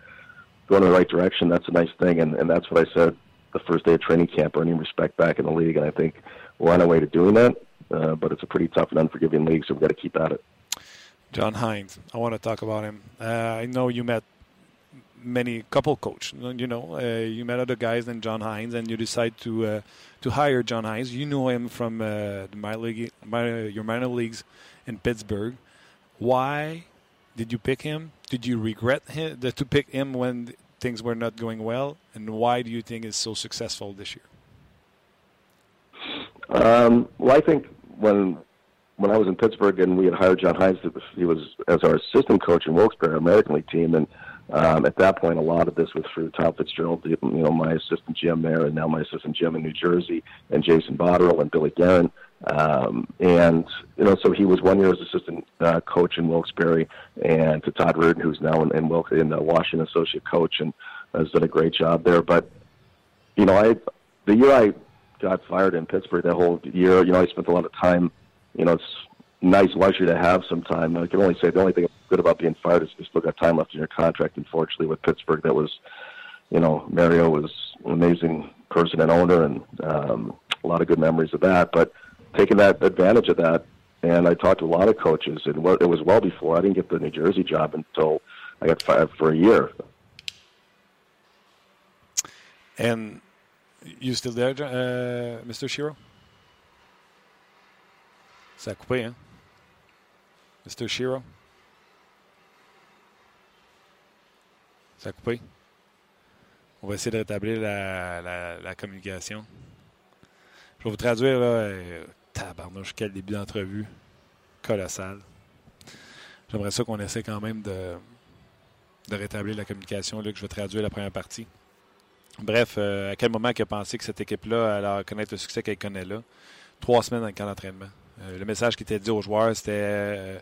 going in the right direction, that's a nice thing. And, and that's what I said the first day of training camp, earning respect back in the league. And I think we're on our way to doing that, uh, but it's a pretty tough and unforgiving league, so we've got to keep at it. John Hines, I want to talk about him. Uh, I know you met many couple coach. You know, uh, you met other guys than John Hines, and you decide to uh, to hire John Hines. You know him from uh, minor league, minor, your minor leagues in Pittsburgh. Why did you pick him? Did you regret him, to pick him when things were not going well? And why do you think he's so successful this year? Um, well, I think when when I was in Pittsburgh and we had hired John Hynes, he was as our assistant coach in Wilkes-Barre American League team, and um, at that point, a lot of this was through Tom Fitzgerald, you know, my assistant GM there, and now my assistant GM in New Jersey, and Jason Botterill and Billy Guerin. Um, and you know, so he was one year as assistant uh, coach in Wilkes-Barre, and to Todd Reardon, who's now in, in, Wilkes, in uh, Washington associate coach, and has done a great job there. But you know, I the year I got fired in Pittsburgh, that whole year, you know, I spent a lot of time. You know, it's nice luxury to have some time. I can only say the only thing good about being fired is you still got time left in your contract. Unfortunately, with Pittsburgh, that was, you know, Mario was an amazing person and owner, and um, a lot of good memories of that. But taking that advantage of that, and I talked to a lot of coaches, and it was well before I didn't get the New Jersey job until I got fired for a year. And you still there, uh, Mr. Shiro? Ça a coupé, hein? Mr. Shiro? Ça a coupé? On va essayer de rétablir la, communication. Je vais vous traduire, là. Euh, tabarnouche, quel début d'entrevue. Colossal. J'aimerais ça qu'on essaie quand même de, rétablir la communication, là, que je vais traduire la première partie. Bref, euh, à quel moment il a pensé que cette équipe-là allait connaître le succès qu'elle connaît là? Trois semaines dans le camp d'entraînement. Euh, le message qui était dit aux joueurs, c'était euh,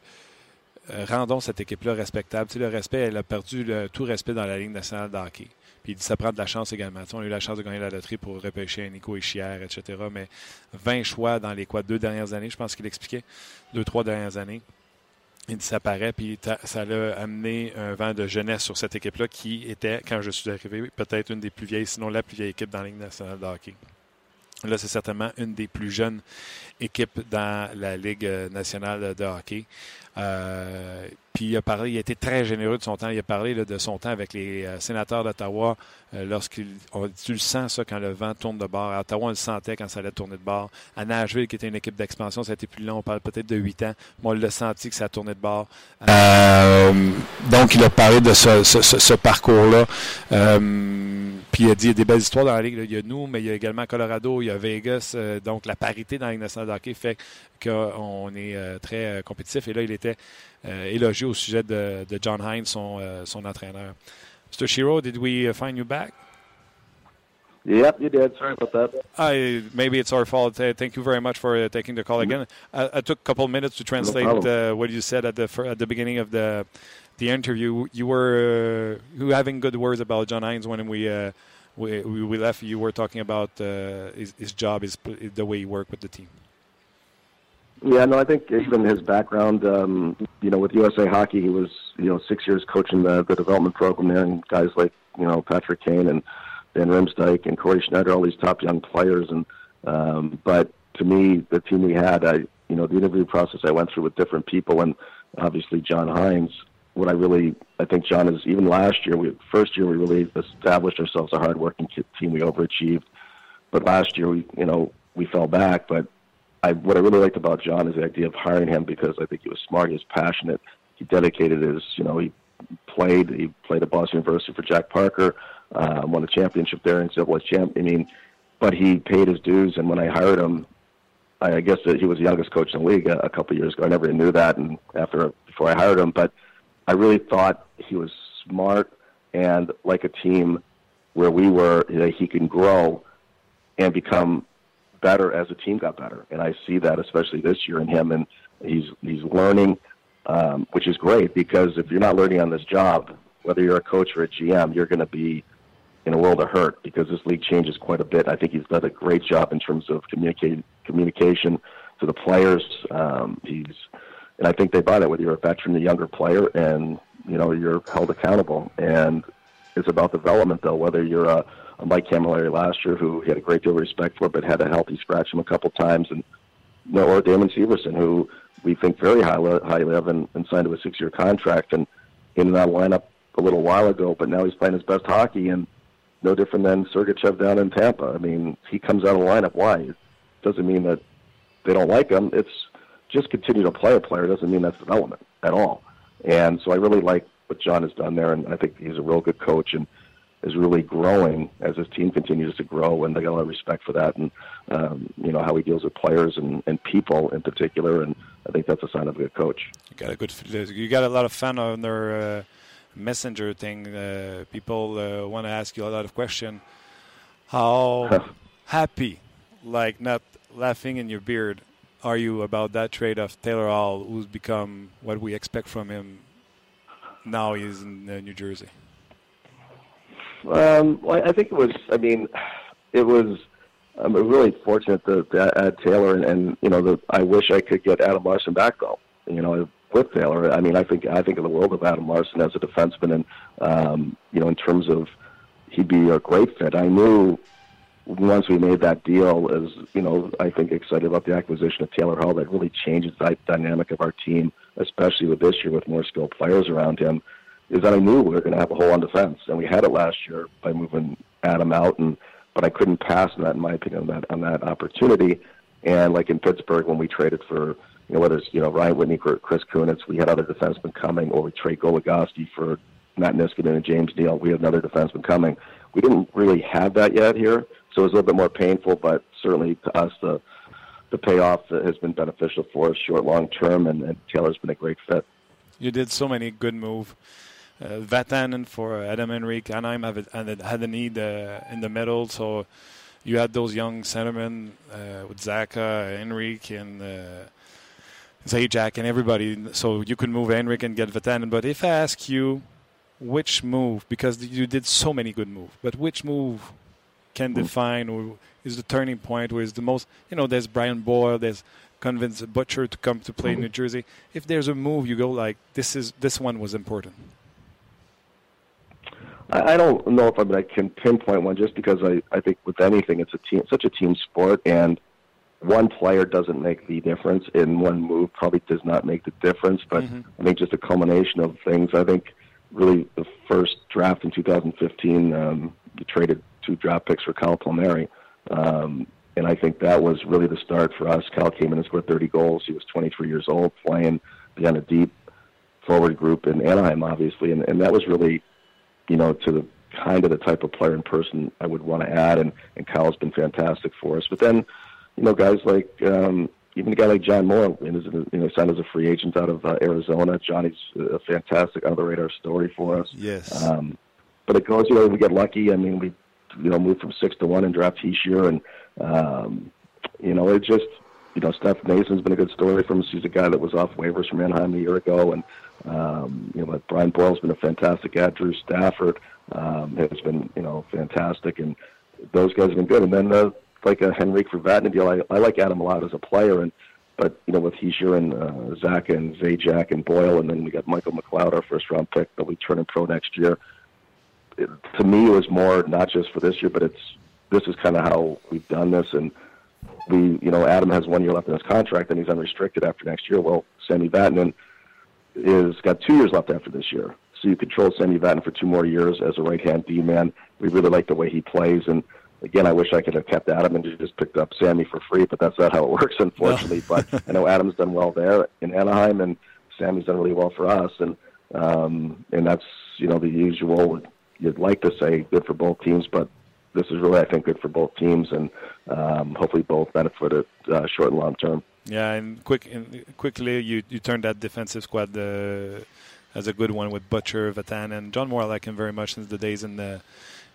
euh, rendons cette équipe-là respectable. Le respect, elle a perdu tout respect dans la Ligue nationale de hockey. Puis il dit ça prend de la chance également. On a eu la chance de gagner la loterie pour repêcher un Nico Echière, etc. Mais 20 choix dans les quoi, deux dernières années, je pense qu'il expliquait, deux, trois dernières années. Il dit ça paraît, puis ça a amené un vent de jeunesse sur cette équipe-là qui était, quand je suis arrivé, peut-être une des plus vieilles, sinon la plus vieille équipe dans la Ligue nationale de hockey. Là, c'est certainement une des plus jeunes équipes dans la Ligue nationale de hockey. Euh, puis il a parlé, il a été très généreux de son temps. Il a parlé de son temps avec les euh, sénateurs d'Ottawa euh, tu le sens ça quand le vent tourne de bord. À Ottawa, on le sentait quand ça allait tourner de bord. À Nashville, qui était une équipe d'expansion, ça a été plus long. On parle peut-être de huit ans. Moi, on l'a senti que ça a tourné de bord. donc, il a parlé de ce, parcours-là. puis il a dit il y a des belles histoires dans la ligue. Il y a nous, mais il y a également Colorado, il y a Vegas. donc, la parité dans la Ligue nationale de hockey fait qu'on est très compétitif. Et là, il était euh, au sujet de, de John Hines, son, euh, son entraîneur. Mr. Shiro, did we uh, find you back? Yep, you did. Sorry about that. Uh, maybe it's our fault. Uh, thank you very much for uh, taking the call again. I, I, took a couple minutes to translate no what you said at the at the beginning of the the interview. You were uh, you were having good words about John Hines when we uh, we, we left. You were talking about uh, his, his job, his the way he worked with the team. Yeah, no, I think even his background, um, you know, with USA Hockey, he was, you know, six years coaching the, the development program there, and guys like, you know, Patrick Kane and Dan Rimsdyke and Corey Schneider, all these top young players. And um, but to me, the team we had, I, you know, the interview process I went through with different people, and obviously John Hines. What I really, I think John is even last year. We first year we really established ourselves a hardworking team. We overachieved, but last year we, you know, we fell back. But I, what I really liked about John is the idea of hiring him because I think he was smart, he was passionate, he dedicated his, you know, he played, he played at Boston University for Jack Parker, uh, won a championship there in Civil champ. I mean, but he paid his dues, and when I hired him, I, I guess that he was the youngest coach in the league a, a couple of years ago. I never knew that, and after before I hired him, but I really thought he was smart and like a team where we were, know, he can grow and become better as the team got better, and I see that especially this year in him, and he's he's learning, um, which is great because if you're not learning on this job, whether you're a coach or a GM, you're going to be in a world of hurt because this league changes quite a bit. I think he's done a great job in terms of communicating communication to the players. Um, he's and I think they buy that whether you're a veteran, a younger player, and you know you're held accountable. And it's about development, though. Whether you're a, a Mike Cammalleri last year, who he had a great deal of respect for, but had a healthy scratch him a couple times, and you know, or Damon Severson, who we think very highly, highly of, and, and signed to a six-year contract, and in that lineup a little while ago, but now he's playing his best hockey, and no different than Sergachev down in Tampa. I mean, he comes out of the lineup. Why? It doesn't mean that they don't like him. It's just continue to play a player doesn't mean that's development at all. And so I really like what John has done there, and I think he's a real good coach and is really growing as his team continues to grow, and they got a lot of respect for that, and um, you know how he deals with players and, and people in particular, and I think that's a sign of a good coach. You got a good, you got a lot of fun on their uh, messenger thing. Uh, people uh, want to ask you a lot of questions. How happy, like not laughing in your beard, are you about that trade of Taylor Hall, who's become what we expect from him? Now he's in uh, New Jersey. Um, well, I think it was. I mean, it was. I'm really fortunate to, to add Taylor, and, and you know, the, I wish I could get Adam Larsson back though. You know, with Taylor, I mean, I think I think of the world of Adam Larsson as a defenseman, and um, you know, in terms of he'd be a great fit. I knew once we made that deal, as you know, I think excited about the acquisition of Taylor Hall. That really changes the dynamic of our team, especially with this year with more skilled players around him. Is that I knew we were going to have a hole on defense, and we had it last year by moving Adam out, and but I couldn't pass on that, in my opinion, on that on that opportunity. And like in Pittsburgh, when we traded for you know whether it's you know Ryan Whitney, Chris Kunitz, we had other defensemen coming, or we trade Goligoski for Matt Niskanen and James Neal. We had another defenseman coming. We didn't really have that yet here so it was a little bit more painful, but certainly to us, the the payoff has been beneficial for us short, long term, and, and Taylor's been a great fit. You did so many good moves. Uh, Vatanen for Adam Henrique. Anaheim had, had a need uh, in the middle, so you had those young centermen uh, with Zacha, Henrique, and uh, Zajac, and everybody. So you could move Henrique and get Vatanen. But if I ask you which move, because you did so many good moves, but which move can define or is the turning point where is the most you know there's Brian Boyle there's convince Butcher to come to play in New Jersey if there's a move you go like this is this one was important I don't know if I can pinpoint one just because I, I think with anything it's a team such a team sport and one player doesn't make the difference and one move probably does not make the difference but mm-hmm. I think just a culmination of things I think really the first draft in 2015 um, you traded two draft picks for Kyle Palmieri. Um, and I think that was really the start for us. Cal came in and scored 30 goals. He was 23 years old, playing behind a deep forward group in Anaheim, obviously, and, and that was really, you know, to the kind of the type of player and person I would want to add. And, and Kyle's been fantastic for us. But then, you know, guys like um, even a guy like John Moore, is, you know, signed as a free agent out of uh, Arizona. Johnny's a fantastic under the radar story for us. Yes. Um, but it goes, you know, we get lucky. I mean, we you know, moved from six to one and draft Hischier, and um, you know, it just you know, Steph Mason's been a good story from us. He's a guy that was off waivers from Anaheim a year ago, and um, you know, Brian Boyle's been a fantastic ad. Drew Stafford um, has been you know fantastic, and those guys have been good. And then uh, like a Henrique for Vatanen deal, I, I like Adam a lot as a player, and but you know with Hischier and uh, Zach and Zajac and Boyle, and then we got Michael McLeod, our first round pick that we turn in pro next year it, to me, it was more not just for this year, but it's this is kind of how we've done this. And we, you know, Adam has one year left in his contract, and he's unrestricted after next year. Well, Sami Vatanen is got two years left after this year, so you control Sami Vatanen for two more years as a right-hand D man. We really like the way he plays, and again, I wish I could have kept Adam and just picked up Sammy for free, but that's not how it works, unfortunately. but I know Adam's done well there in Anaheim, and Sammy's done really well for us, and um, and that's you know the usual you'd like to say good for both teams, but this is really, I think, good for both teams, and um, hopefully both benefit it uh, short and long term. Yeah, and quick, and quickly, you you turned that defensive squad uh, as a good one with Butcher, Vatan, and John Moore. I like him very much since the days in the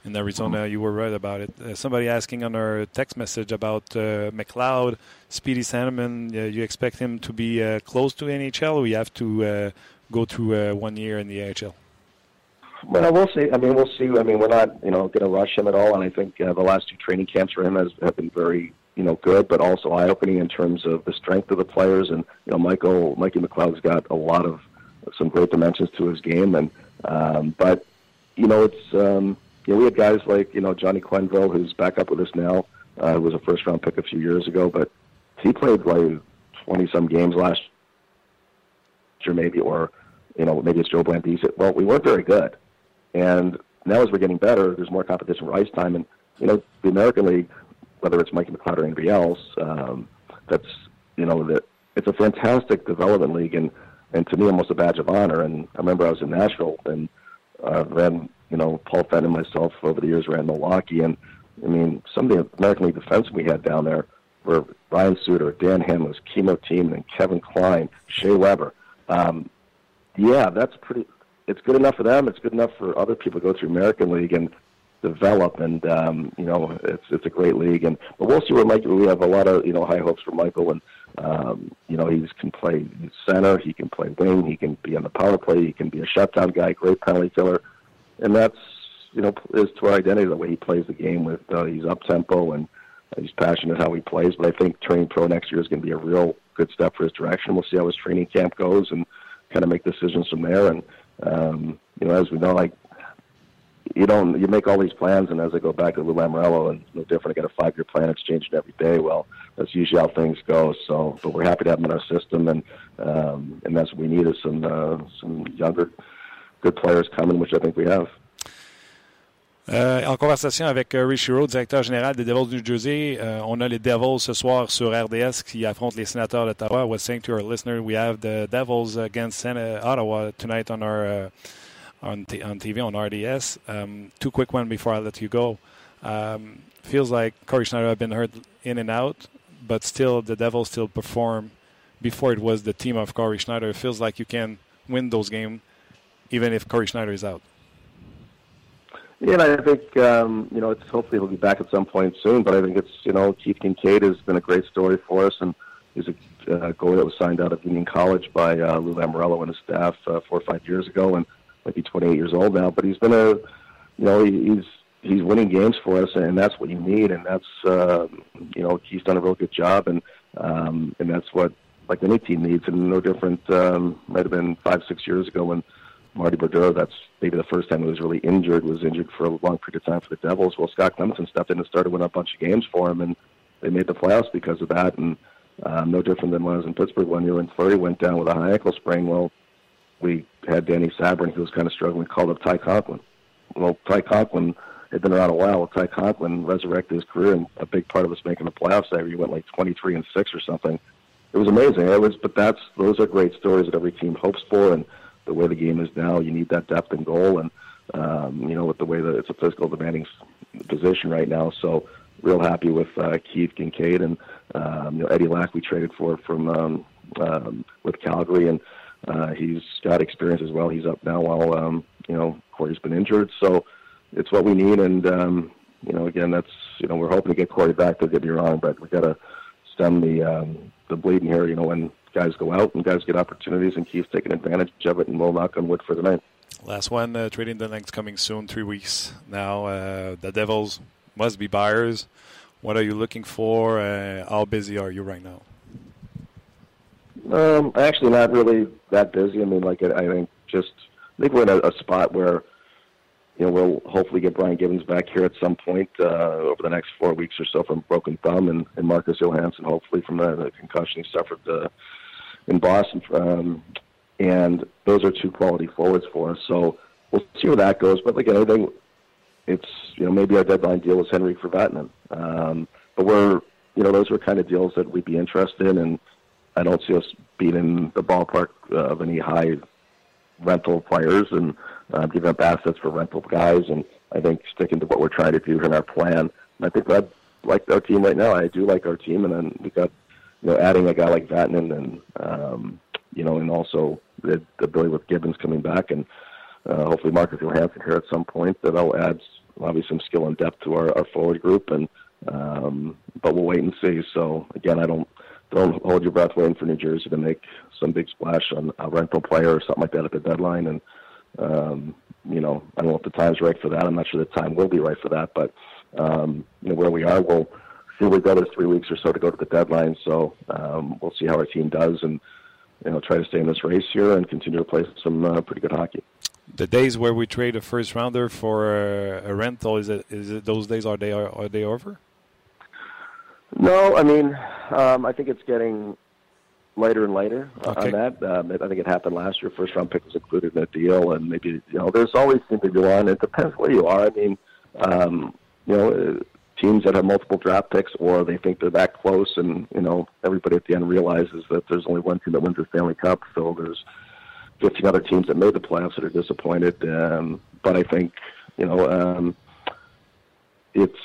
in Arizona. You were right about it. Uh, somebody asking on our text message about uh, McLeod, Speedy Sandeman. Uh, you expect him to be uh, close to NHL, or you have to uh, go through uh, one year in the AHL? Well, we'll see. I mean, we'll see. I mean, we're not, you know, going to rush him at all. And I think uh, the last two training camps for him has have been very you know, good, but also eye-opening in terms of the strength of the players. And you know, Michael, Mikey McLeod's got a lot of some great dimensions to his game. And um, but you know, it's um, you know, we had guys like you know Johnny Quenneville, who's back up with us now, uh, who was a first-round pick a few years ago, but he played like twenty some games last year, maybe, or you know, maybe it's Joe Blandise. Well, we weren't very good, and now as we're getting better, there's more competition for ice time, and you know, the American League, whether it's Mikey McLeod or anybody else, um, that's you know that it's a fantastic development league, and and to me, almost a badge of honor. And I remember I was in Nashville and uh, ran, you know, Paul Fenn and myself over the years ran Milwaukee, and I mean, some of the American League defense we had down there were Ryan Suter, Dan Henlis, Kimmo Timonen, Kevin Klein, Shea Weber. Um, yeah, that's pretty. It's good enough for them. It's good enough for other people to go through American League and develop. And um, you know, it's it's a great league. And but we'll see where Michael. We have a lot of you know high hopes for Michael. And um, you know, he can play center. He can play wing. He can be on the power play. He can be a shutdown guy. Great penalty killer. And that's you know is to our identity the way he plays the game. With uh, he's up tempo and he's passionate how he plays. But I think turning pro next year is going to be a real good step for his direction. We'll see how his training camp goes and kind of make decisions from there. And um, you know, as we know, like you don't you make all these plans, and as I go back to Lou Lamoriello, and no different. I got a five year plan; it's changing every day. Well, that's usually how things go. So, but we're happy to have him in our system, and um, and that's what we need is some uh, some younger, good players coming, which I think we have. Euh, en conversation avec uh, Rishi Rowe, directeur général des Devils du New Jersey, uh, on a les Devils ce soir sur RDS qui affrontent les Sénateurs d'Ottawa. I was saying to our listener, we have the Devils against Ottawa tonight on our uh, on on TV on RDS. Um, two quick one before I let you go. Um, feels like Corey Schneider have been hurt in and out, but still the Devils still perform. Before it was the team of Corey Schneider. It feels like you can win those games even if Corey Schneider is out. Yeah, I think um, you know it's hopefully he'll be back at some point soon. But I think it's you know Keith Kinkaid has been a great story for us, and he's a uh, goalie that was signed out of Union College by uh, Lou Lamoriello and his staff uh, four or five years ago, and might be 28 years old now. But he's been a you know he, he's he's winning games for us, and that's what you need, and that's uh, you know he's done a real good job, and um, and that's what like any team needs, and no different. Um, might have been five six years ago when Marty Brodeur, that's maybe the first time he was really injured, was injured for a long period of time for the Devils. Well, Scott Clemmensen stepped in and started winning a bunch of games for him, and they made the playoffs because of that. And um, no different than when I was in Pittsburgh one year when Fleury went down with a high ankle sprain. Well, we had Danny Sabourin, who was kind of struggling, called up Ty Conklin. Well, Ty Conklin had been around a while. Ty Conklin resurrected his career, and a big part of us making the playoffs that year, he went like 23 and 6 or something. It was amazing. It was, but that's those are great stories that every team hopes for, and the way the game is now, you need that depth and goal, and um, you know with the way that it's a physical demanding position right now. So real happy with uh, Keith Kinkaid and um, you know Eddie Lack we traded for from um, um, with Calgary, and uh, he's got experience as well. He's up now while um, you know Corey's been injured, so it's what we need. And um, you know again, that's you know we're hoping to get Corey back. Don't get me wrong, but we got to stem the um, the bleeding here. You know when guys go out and guys get opportunities, and Keith's taking advantage of it, and we'll knock on wood for the night. Last one, uh, trading deadline's coming soon, three weeks now. Uh, the Devils must be buyers. What are you looking for? Uh, how busy are you right now? Um, actually, not really that busy. I mean, like I think just I think we're in a, a spot where you know, we'll hopefully get Brian Gibbons back here at some point uh, over the next four weeks or so from broken thumb, and, and Marcus Johansson hopefully from the, the concussion he suffered uh, in Boston. Um, and those are two quality forwards for us. So we'll see where that goes. But like anything, it's you know maybe our deadline deal is Henrik for. Um, but we're you know those are kind of deals that we'd be interested in, and I don't see us being in the ballpark of any high rental players and uh, giving up assets for rental guys. And I think sticking to what we're trying to do in our plan. And I think I like our team right now. I do like our team, and then we got you know, adding a guy like Vatanen and, um, you know, and also the, the ability with Gibbons coming back and uh, hopefully Marcus Johansson here at some point that'll add obviously some skill and depth to our, our forward group. And, um, but we'll wait and see. So again, I don't, don't hold your breath waiting for New Jersey to make some big splash on a rental player or something like that at the deadline. And, um, you know, I don't know if the time's right for that. I'm not sure the time will be right for that, but, um, you know, where we are, we'll, feel we've got us three weeks or so to go to the deadline. So um, we'll see how our team does and you know try to stay in this race here and continue to play some uh, pretty good hockey. The days where we trade a first rounder for a, a rental is it is it those days are they are, are they over? No, I mean um, I think it's getting later and later okay. on that. Um, I think it happened last year. First round pick was included in the deal, and maybe you know there's always seem to be one. It depends where you are. I mean, um, you know, teams that have multiple draft picks, or they think they're that close, and you know everybody at the end realizes that there's only one team that wins the Stanley Cup. So there's 15 other teams that made the playoffs that are disappointed. Um, but I think you know um, it's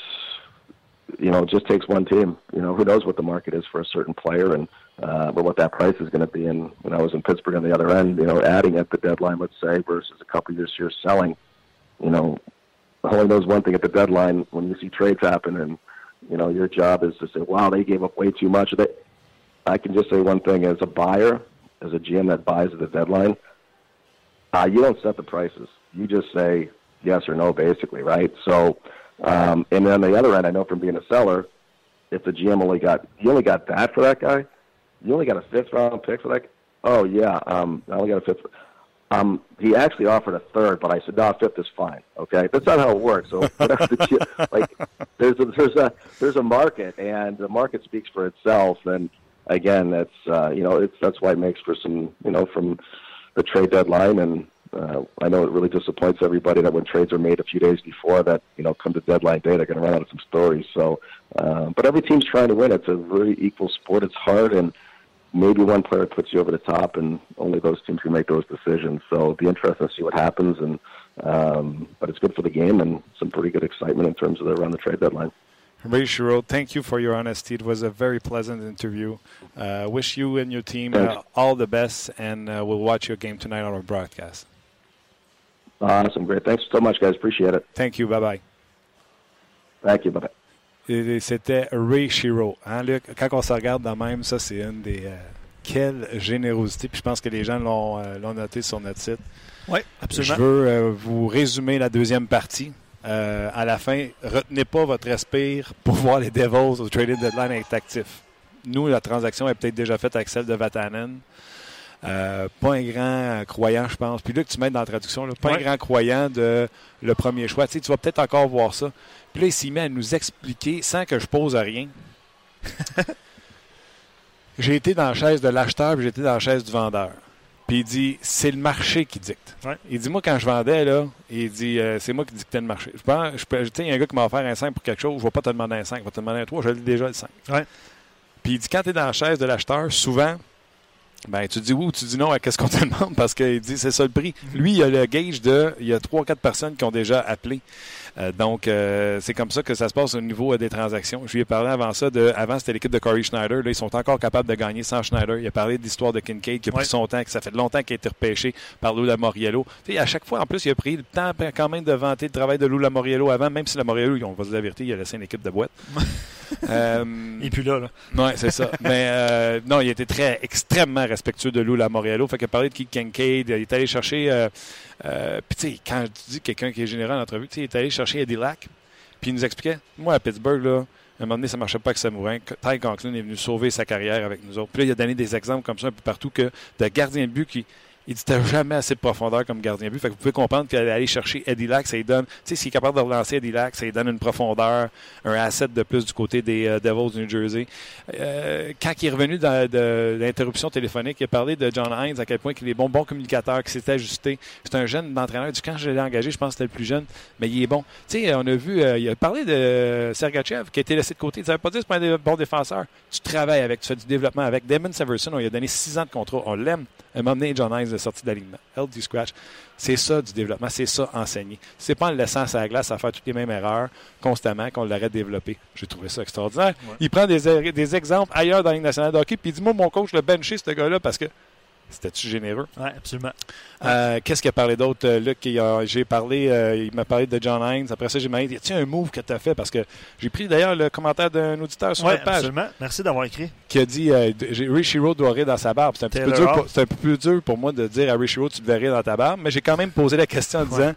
you know, it just takes one team. You know, who knows what the market is for a certain player and uh, but what that price is going to be. And when I was in Pittsburgh on the other end, you know, adding at the deadline, let's say, versus a couple years here selling, you know, only knows one thing at the deadline when you see trades happen, and you know, your job is to say, wow, they gave up way too much. They, I can just say one thing: as a buyer, as a GM that buys at the deadline, uh, you don't set the prices. You just say yes or no, basically, right? So um, and then on the other end, I know from being a seller, if the GM only got you only got that for that guy, you only got a fifth round pick for that. Oh yeah, um, I only got a fifth. Um, he actually offered a third, but I said no, fifth is fine. Okay, that's not how it works. So the, like there's a, there's a there's a market, and the market speaks for itself. And again, that's uh, you know it's that's why it makes for some you know from the trade deadline and uh, I know it really disappoints everybody that when trades are made a few days before that, you know, come to deadline day, they're going to run out of some stories. So, uh, but every team's trying to win. It's a very equal sport. It's hard, and maybe one player puts you over the top, and only those teams can make those decisions. So, it'll be interesting to see what happens. And um, but it's good for the game and some pretty good excitement in terms of the around the trade deadline. Ray Shero, thank you for your honesty. It was a very pleasant interview. Uh, wish you and your team uh, all the best, and uh, we'll watch your game tonight on our broadcast. Awesome, great. Thanks so much, guys. Appreciate it. Thank you. Bye bye. Thank you. Bye bye. C'était Ray Shiro. Hein, Luc? Quand on se regarde dans même, ça, c'est une des. Euh, quelle générosité. Puis je pense que les gens l'ont euh, noté sur notre site. Oui, absolument. Je veux euh, vous résumer la deuxième partie. à la fin, retenez pas votre respire pour voir les Devils au trading deadline être actifs. Nous, la transaction est peut-être déjà faite avec celle de Vatanen. Euh, pas un grand croyant, je pense. Puis là, que tu mets dans la traduction, pas un grand croyant de le premier choix. Tu, sais, tu vas peut-être encore voir ça. Puis là, il s'y met à nous expliquer sans que je pose rien. j'ai été dans la chaise de l'acheteur, puis j'ai été dans la chaise du vendeur. Puis il dit, c'est le marché qui dicte. Il dit, moi, quand je vendais, là, il dit, euh, c'est moi qui dictais le marché. Je pense, je, il y a un gars qui m'a offert un 5 pour quelque chose, je ne vais pas te demander un 5, je vais te demander un 3, je l'ai déjà le 5. Puis il dit, quand tu es dans la chaise de l'acheteur, souvent, ben, tu dis oui ou tu dis non à qu'est-ce qu'on te demande parce qu'il dit c'est ça le prix. Lui, il a le gauge de. Il y a trois, quatre personnes qui ont déjà appelé. Euh, donc, euh, c'est comme ça que ça se passe au niveau euh, des transactions. Je lui ai parlé avant ça de. Avant, c'était l'équipe de Corey Schneider. Là, ils sont encore capables de gagner sans Schneider. Il a parlé de l'histoire de Kincaid qui a pris son temps, que ça fait longtemps qu'il a été repêché par Lula Moriello. à chaque fois, en plus, il a pris le temps quand même de vanter le travail de Lula Moriello avant, même si la Moriello, on va se dire la vérité, il a laissé une équipe de boîte. Et puis là, là. Oui, c'est ça. Mais non, il était très extrêmement respectueux de Lula Moriello. Fait qu'il a parlé de Kincaid. Il est allé chercher. Euh, puis, tu sais, quand tu dis quelqu'un qui est généreux en entrevue, il est allé chercher Eddie Lack, puis il nous expliquait moi, à Pittsburgh, là, à un moment donné, ça ne marchait pas avec Samourin. Ty Conklin est venu sauver sa carrière avec nous autres. Puis là, il a donné des exemples comme ça un peu partout que de gardiens de but qui il dit jamais assez de profondeur comme gardien but. Vous pouvez comprendre qu'aller aller chercher Eddie Lack, ça lui donne, tu sais, s'il est capable de relancer Eddie Lack, ça lui donne une profondeur, un asset de plus du côté des euh, Devils du New Jersey. Euh, quand il est revenu de, l'interruption téléphonique, il a parlé de John Hines, à quel point il est bon, bon communicateur, qui s'est ajusté. C'est un jeune entraîneur. Du quand je l'ai engagé, je pense que c'était le plus jeune, mais il est bon. Tu sais, on a vu, euh, il a parlé de Sergachev, qui a été laissé de côté. Ça veut pas dire que c'est pas un bon défenseur. Tu travailles avec, tu fais du développement avec. Damon Severson, on lui a donné six ans de contrat. On l'aime. Elle m'a amené John Hines de sortie d'alignement. LD Scratch. C'est ça du développement, c'est ça enseigner. C'est pas en le laissant à la glace à faire toutes les mêmes erreurs constamment qu'on l'aurait développé. J'ai trouvé ça extraordinaire. Il prend des, des, exemples ailleurs dans la Ligue nationale de hockey, puis il dit Moi, mon coach, le benché, ce gars-là, parce que c'était-tu généreux? Oui, absolument. Euh, qu'est-ce qu'il a parlé d'autre, euh, Luc? J'ai parlé, euh, il m'a parlé de John Hines. Après ça, j'ai demandé, y a un move que tu as fait? Parce que j'ai pris d'ailleurs le commentaire d'un auditeur sur la page. absolument. Merci d'avoir écrit. Qui a dit, euh, Richie doit rire dans sa barbe. C'est un, peu dur un peu plus dur pour moi de dire à Richie Road, tu devrais rire dans ta barbe. Mais j'ai quand même posé la question en disant,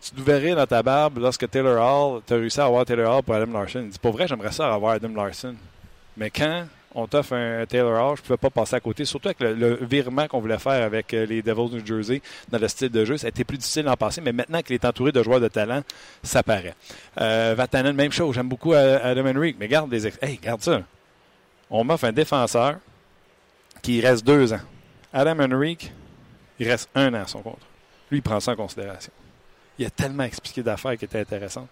tu nous verrais dans ta barbe lorsque Taylor Hall, tu as réussi à avoir Taylor Hall pour Adam Larson. Il dit, pour vrai, j'aimerais ça avoir Adam Larson. Mais quand on t'offre un Taylor Hall, je ne pouvais pas passer à côté, surtout avec le, virement qu'on voulait faire avec euh, les Devils New Jersey dans le style de jeu. Ça a été plus difficile d'en passer, mais maintenant qu'il est entouré de joueurs de talent, ça paraît. Euh, Vatanen, même chose. J'aime beaucoup euh, Adam Henry, mais garde des... Hey, garde ça. On m'offre un défenseur qui reste deux ans. Adam Henrique, il reste un an à son compte. Lui, il prend ça en considération. Il a tellement expliqué d'affaires qui étaient intéressantes.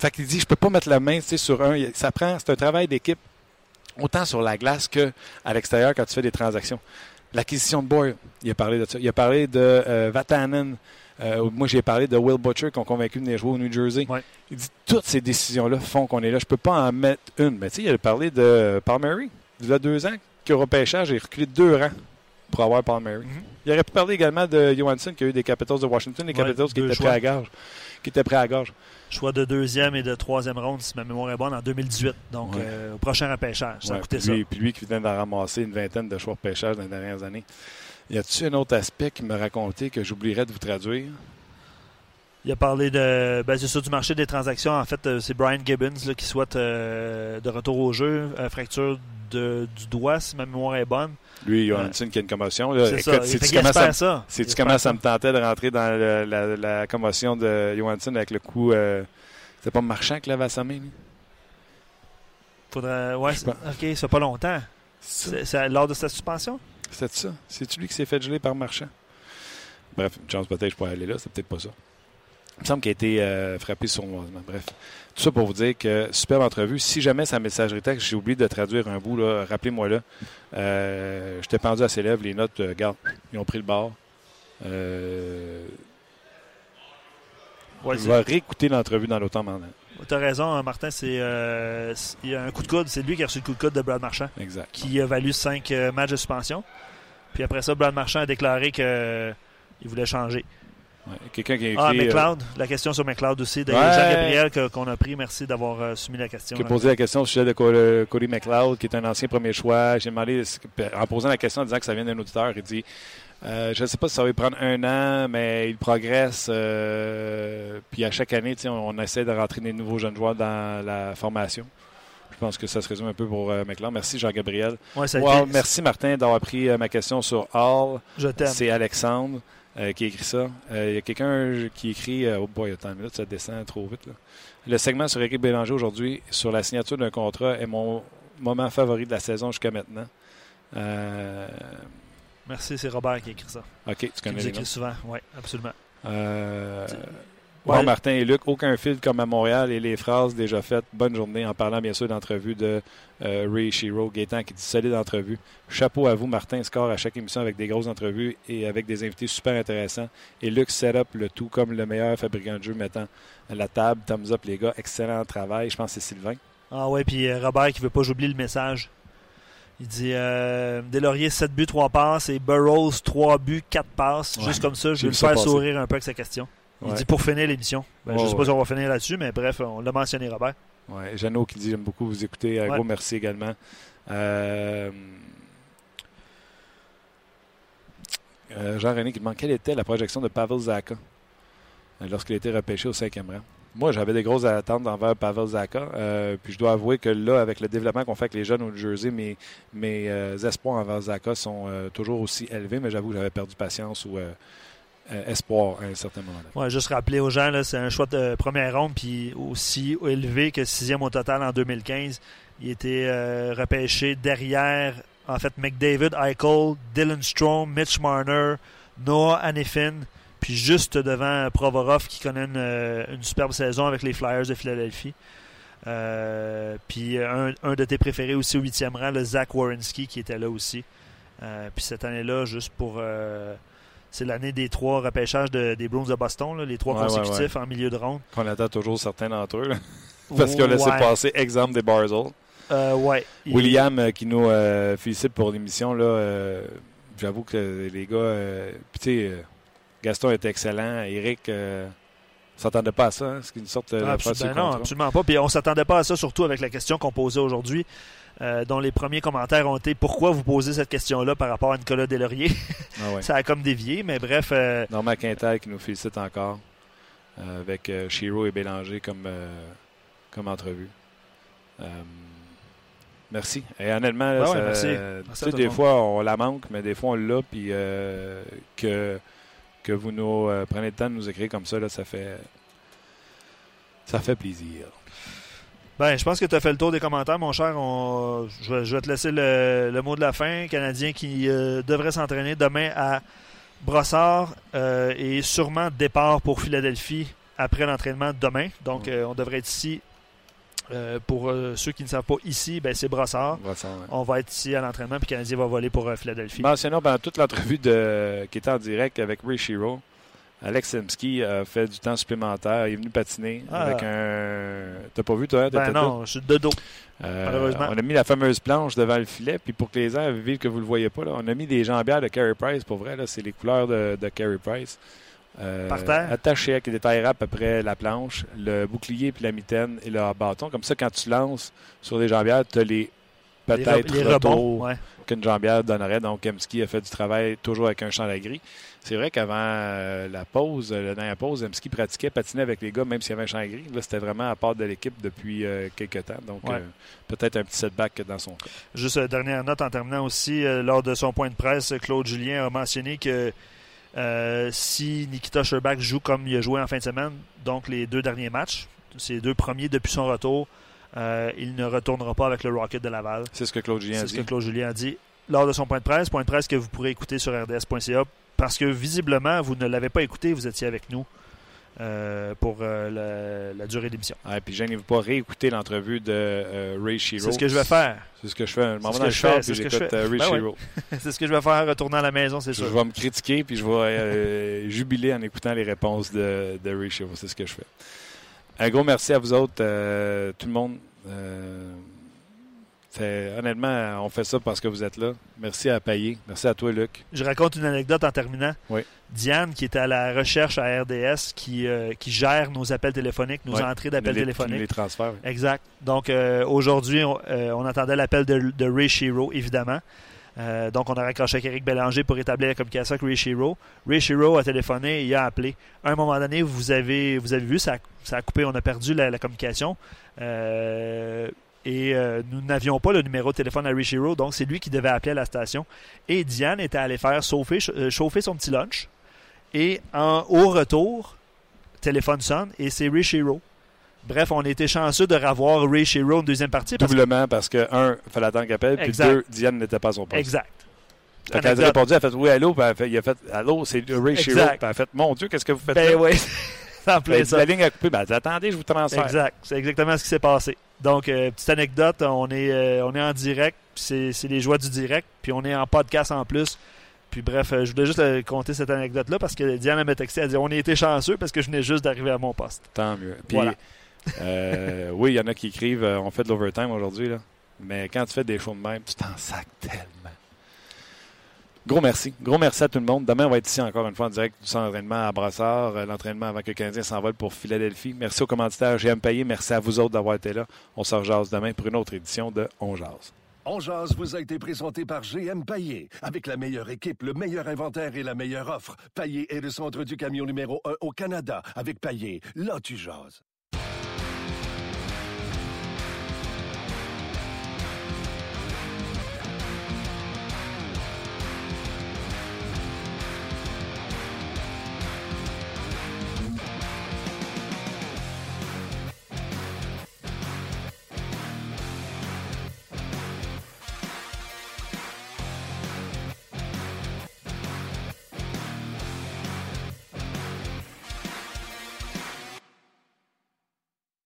Fait qu'il dit, je peux pas mettre la main sur un. Ça prend, c'est un travail d'équipe autant sur la glace qu'à l'extérieur quand tu fais des transactions. L'acquisition de Boyle, il a parlé de ça. Il a parlé de euh, Vatanen. Euh, moi, j'ai parlé de Will Butcher qui ont convaincu de venir jouer au New Jersey. Il dit toutes ces décisions-là font qu'on est là. Je peux pas en mettre une. Mais tu sais, il a parlé de Palmieri. Il y a deux ans qu'au repêchage, il a reculé deux rangs pour avoir Palmieri. Mm Il aurait pu parler également de Johansson qui a eu des Capitals de Washington, les Capitals qui étaient, prêts à gorge, qui étaient prêts à gorge. Choix de deuxième et de troisième ronde, si ma mémoire est bonne, en 2018. Donc, euh, au prochain repêchage. Ça a coûté ça. Puis lui qui vient de ramasser une vingtaine de choix de repêchage dans les dernières années. Y a-t-il un autre aspect qui me racontait que j'oublierais de vous traduire? Il a parlé de, ben, c'est ça, du marché des transactions. En fait, euh, c'est Brian Gibbons qui souhaite euh, de retour au jeu, fracture de, du doigt, si ma mémoire est bonne. Lui, Johansson qui a une commotion. C'est ça. tu comment ça, ça. tu comment ça me tentait de rentrer dans la, commotion de Johansson avec le coup. Euh, c'est pas Marchand qui l'avait assommé, lui? Faudrait. Ouais, ok, ça pas longtemps. C'est lors de sa suspension? C'est ça. C'est lui qui s'est fait geler par Marchand? Bref, une chance peut-être je pourrais aller là, c'est peut-être pas ça. Il me semble qu'il a été euh, frappé sournoisement. Bref. Tout ça pour vous dire que superbe entrevue. Si jamais sa messagerie texte, j'ai oublié de traduire un bout, rappelez-moi là. Euh, J'étais pendu à ses lèvres, les notes, euh, regarde, ils ont pris le bord. Euh, ouais, on va réécouter l'entrevue dans l'automne maintenant. Tu as raison, hein, Martin. C'est euh, il y a un coup de coude. C'est lui qui a reçu le coup de coude de Brad Marchand. Exact. Qui a valu cinq matchs de suspension. Puis après ça, Brad Marchand a déclaré qu'il voulait changer. Quelqu'un qui a ah, écrit. Ah, McLeod. La question sur McLeod aussi. De Jean-Gabriel qu'on a pris. Merci d'avoir euh, soumis la question. Qui a posé la question au sujet de Cody McLeod, qui est un ancien premier choix. J'ai demandé, en posant la question en disant que ça vient d'un auditeur, il dit euh, Je ne sais pas si ça va prendre un an, mais il progresse. Euh, puis à chaque année, on, essaie de rentrer des nouveaux jeunes joueurs dans la formation. Je pense que ça se résume un peu pour McLeod. Merci Jean-Gabriel. Merci Martin d'avoir pris ma question sur Hall. Je t'aime. C'est Alexandre. Euh, qui écrit ça. Euh, il y a quelqu'un qui écrit euh, Oh boy, attends une minute, ça descend trop vite. Le segment sur Eric Bélanger aujourd'hui, sur la signature d'un contrat, est mon moment favori de la saison jusqu'à maintenant. Merci, c'est Robert qui écrit ça. OK, tu connais. Il souvent, oui, absolument. Bon, Martin et Luc, aucun fil comme à Montréal et les phrases déjà faites. Bonne journée en parlant bien sûr d'entrevue de euh, Ray Shiro, Gaétan qui dit solide entrevue. Chapeau à vous, Martin. Score à chaque émission avec des grosses entrevues et avec des invités super intéressants. Et Luc set up le tout comme le meilleur fabricant de jeux mettant la table. Thumbs up, les gars. Excellent travail. Je pense que c'est Sylvain. Ah ouais, puis euh, Robert qui veut pas j'oublie le message. Il dit euh, Delaurier 7 buts, 3 passes et Burroughs 3 buts, 4 passes. Juste comme ça, je vais le faire sourire un peu avec sa question. Il dit pour finir l'émission. Ben, je ne sais pas si on va finir là-dessus, mais bref, on l'a mentionné, Robert. Oui, Jeannot qui dit J'aime beaucoup vous écouter. Un gros merci également. Euh, euh, Jean-René qui demande quelle était la projection de Pavel Zaka euh, lorsqu'il a été repêché au cinquième rang? Moi, j'avais des grosses attentes envers Pavel Zaka. puis je dois avouer que là, avec le développement qu'on fait avec les jeunes au Jersey, mes, mes espoirs envers Zaka sont toujours aussi élevés, mais j'avoue que j'avais perdu patience ou espoir à un certain moment. Ouais, juste rappeler aux gens, c'est un choix de première ronde, puis aussi élevé que sixième au total en 2015. Il était euh, repêché derrière, en fait, McDavid, Eichel, Dylan Strom, Mitch Marner, Noah Anifin, puis juste devant Provorov qui connaît une, euh, superbe saison avec les Flyers de Philadelphie. puis un, de tes préférés aussi au huitième rang, le Zach Wierenski qui était là aussi. puis cette année-là, juste pour c'est l'année des trois repêchages des Bruins de Boston, les trois consécutifs en milieu de ronde. On attend toujours certains d'entre eux. Parce qu'ils ont laissé passer exemple des Barzell. Euh, ouais. William euh, qui nous euh, félicite pour l'émission. là. J'avoue que les gars. Puis tu sais, Gaston est excellent. Eric ne s'attendait pas à ça. Hein, une sorte ah, absolument, non, absolument pas. Puis on s'attendait pas à ça, surtout avec la question qu'on posait aujourd'hui. Euh, dont les premiers commentaires ont été pourquoi vous posez cette question-là par rapport à Nicolas Delaurier. Ah ça a comme dévié, mais bref. Euh... Normand Quintal qui nous félicite encore euh, avec Chiro et Bélanger comme, comme entrevue. merci. Et honnêtement, ben des fois, on la manque, mais des fois, on l'a, puis que, que vous nous prenez le temps de nous écrire comme ça, là, ça fait ça fait plaisir. Ben, je pense que tu as fait le tour des commentaires, mon cher. Je, vais, te laisser le, mot de la fin. Canadien qui euh, devrait s'entraîner demain à Brossard euh, et sûrement départ pour Philadelphie après l'entraînement demain. Donc, euh, on devrait être ici. pour ceux qui ne savent pas ici, ben, c'est Brossard. On va être ici à l'entraînement, puis Canadien va voler pour Philadelphie. Mentionnons pendant toute l'entrevue qui était en direct avec Ray Shiro, Alex Semski a fait du temps supplémentaire. Il est venu patiner ah. avec un. T'as pas vu, toi? Ben non, je suis de dos. Euh, on a mis la fameuse planche devant le filet, puis pour que les gens vivent que vous le voyez pas, là, on a mis des jambières de Carey Price. Pour vrai, c'est les couleurs de, de Carey Price. Euh, Par terre? Attaché avec des tailles rap après la planche, le bouclier puis la mitaine et le bâton. Comme ça, quand tu lances sur des jambières, tu as les peut-être les, rebonds qu'une jambière donnerait. Donc, Emski a fait du travail toujours avec un champ gris. C'est vrai qu'avant euh, la pause, euh, la dernière pause, Emski pratiquait, patinait avec les gars, même s'il y avait un champ gris. Là, c'était vraiment à part de l'équipe depuis euh, quelques temps. Donc, peut-être un petit setback dans son cas. Juste une dernière note en terminant aussi, lors de son point de presse, Claude Julien a mentionné que si Nikita Sherbach joue comme il a joué en fin de semaine, donc les deux derniers matchs, ses deux premiers depuis son retour, il ne retournera pas avec le Rocket de Laval. C'est ce que Claude Julien a dit. C'est ce que Claude Julien a dit lors de son point de presse. Point de presse que vous pourrez écouter sur rds.ca parce que visiblement, vous ne l'avez pas écouté, vous étiez avec nous. Euh, pour euh, la, durée de l'émission. Ah, puis gênez-vous pas réécouter l'entrevue de euh, Ray Shiro. C'est ce que je vais faire. C'est ce que je fais. Je m'en vais dans le char puis j'écoute Ray ben Shiro. c'est ce que je vais faire retourner à la maison, c'est sûr. Je vais me critiquer puis je vais jubiler en écoutant les réponses de, de Ray Shiro. C'est ce que je fais. Un gros merci à vous autres, tout le monde honnêtement, on fait ça parce que vous êtes là. Merci à Payé. Merci à toi, Luc. Je raconte une anecdote en terminant. Oui. Diane, qui est à la recherche à RDS, qui, euh, qui gère nos appels téléphoniques, nos entrées d'appels téléphoniques. Les transferts. Exact. Donc, euh, aujourd'hui, euh, on, attendait l'appel de, de, Ray Shiro, évidemment. donc, on a raccroché avec Eric Bélanger pour établir la communication avec Ray Shiro. Ray Shiro a téléphoné et il a appelé. À un moment donné, vous avez, vous avez vu, ça, ça a coupé, on a perdu la, la communication. Et euh, nous n'avions pas le numéro de téléphone à Richiro, donc c'est lui qui devait appeler à la station. Et Diane était allée faire chauffer, euh, chauffer son petit lunch. Et en, au retour, téléphone sonne et c'est Richiro. Bref, on était chanceux de revoir Ray Shiro en deuxième partie. Doublement parce que, un, il fallait attendre qu'il appelle, puis deux, Diane n'était pas à son poste. Exact. Elle a répondu, elle a fait oui, allô, puis il a fait allô, c'est Ray Shiro. Puis elle a fait mon Dieu, qu'est-ce que vous faites ben là? Oui. en ben, La ligne a coupé. Ben, attendez, je vous transfère. Exact. C'est exactement ce qui s'est passé. Donc, euh, petite anecdote, on est, euh, on est en direct, c'est les joies du direct, puis on est en podcast en plus. Puis bref, euh, je voulais juste compter cette anecdote-là parce que Diane m'a texté, elle dit on a été chanceux parce que je venais juste d'arriver à mon poste. Tant mieux. Puis, oui, il y en a qui écrivent on fait de l'overtime aujourd'hui, mais quand tu fais des choses de même, tu t'en sacs tellement. Gros merci. Gros merci à tout le monde. Demain, on va être ici encore une fois en direct du centre d'entraînement à Brassard. Euh, l'entraînement avant que le Canadien s'envole pour Philadelphie. Merci aux commanditaires GM Payé. Merci à vous autres d'avoir été là. On se rejase demain pour une autre édition de On Jase. On Jase vous a été présenté par GM Payé. Avec la meilleure équipe, le meilleur inventaire et la meilleure offre. Payé est le centre du camion numéro 1 au Canada. Avec Payé, là tu jases.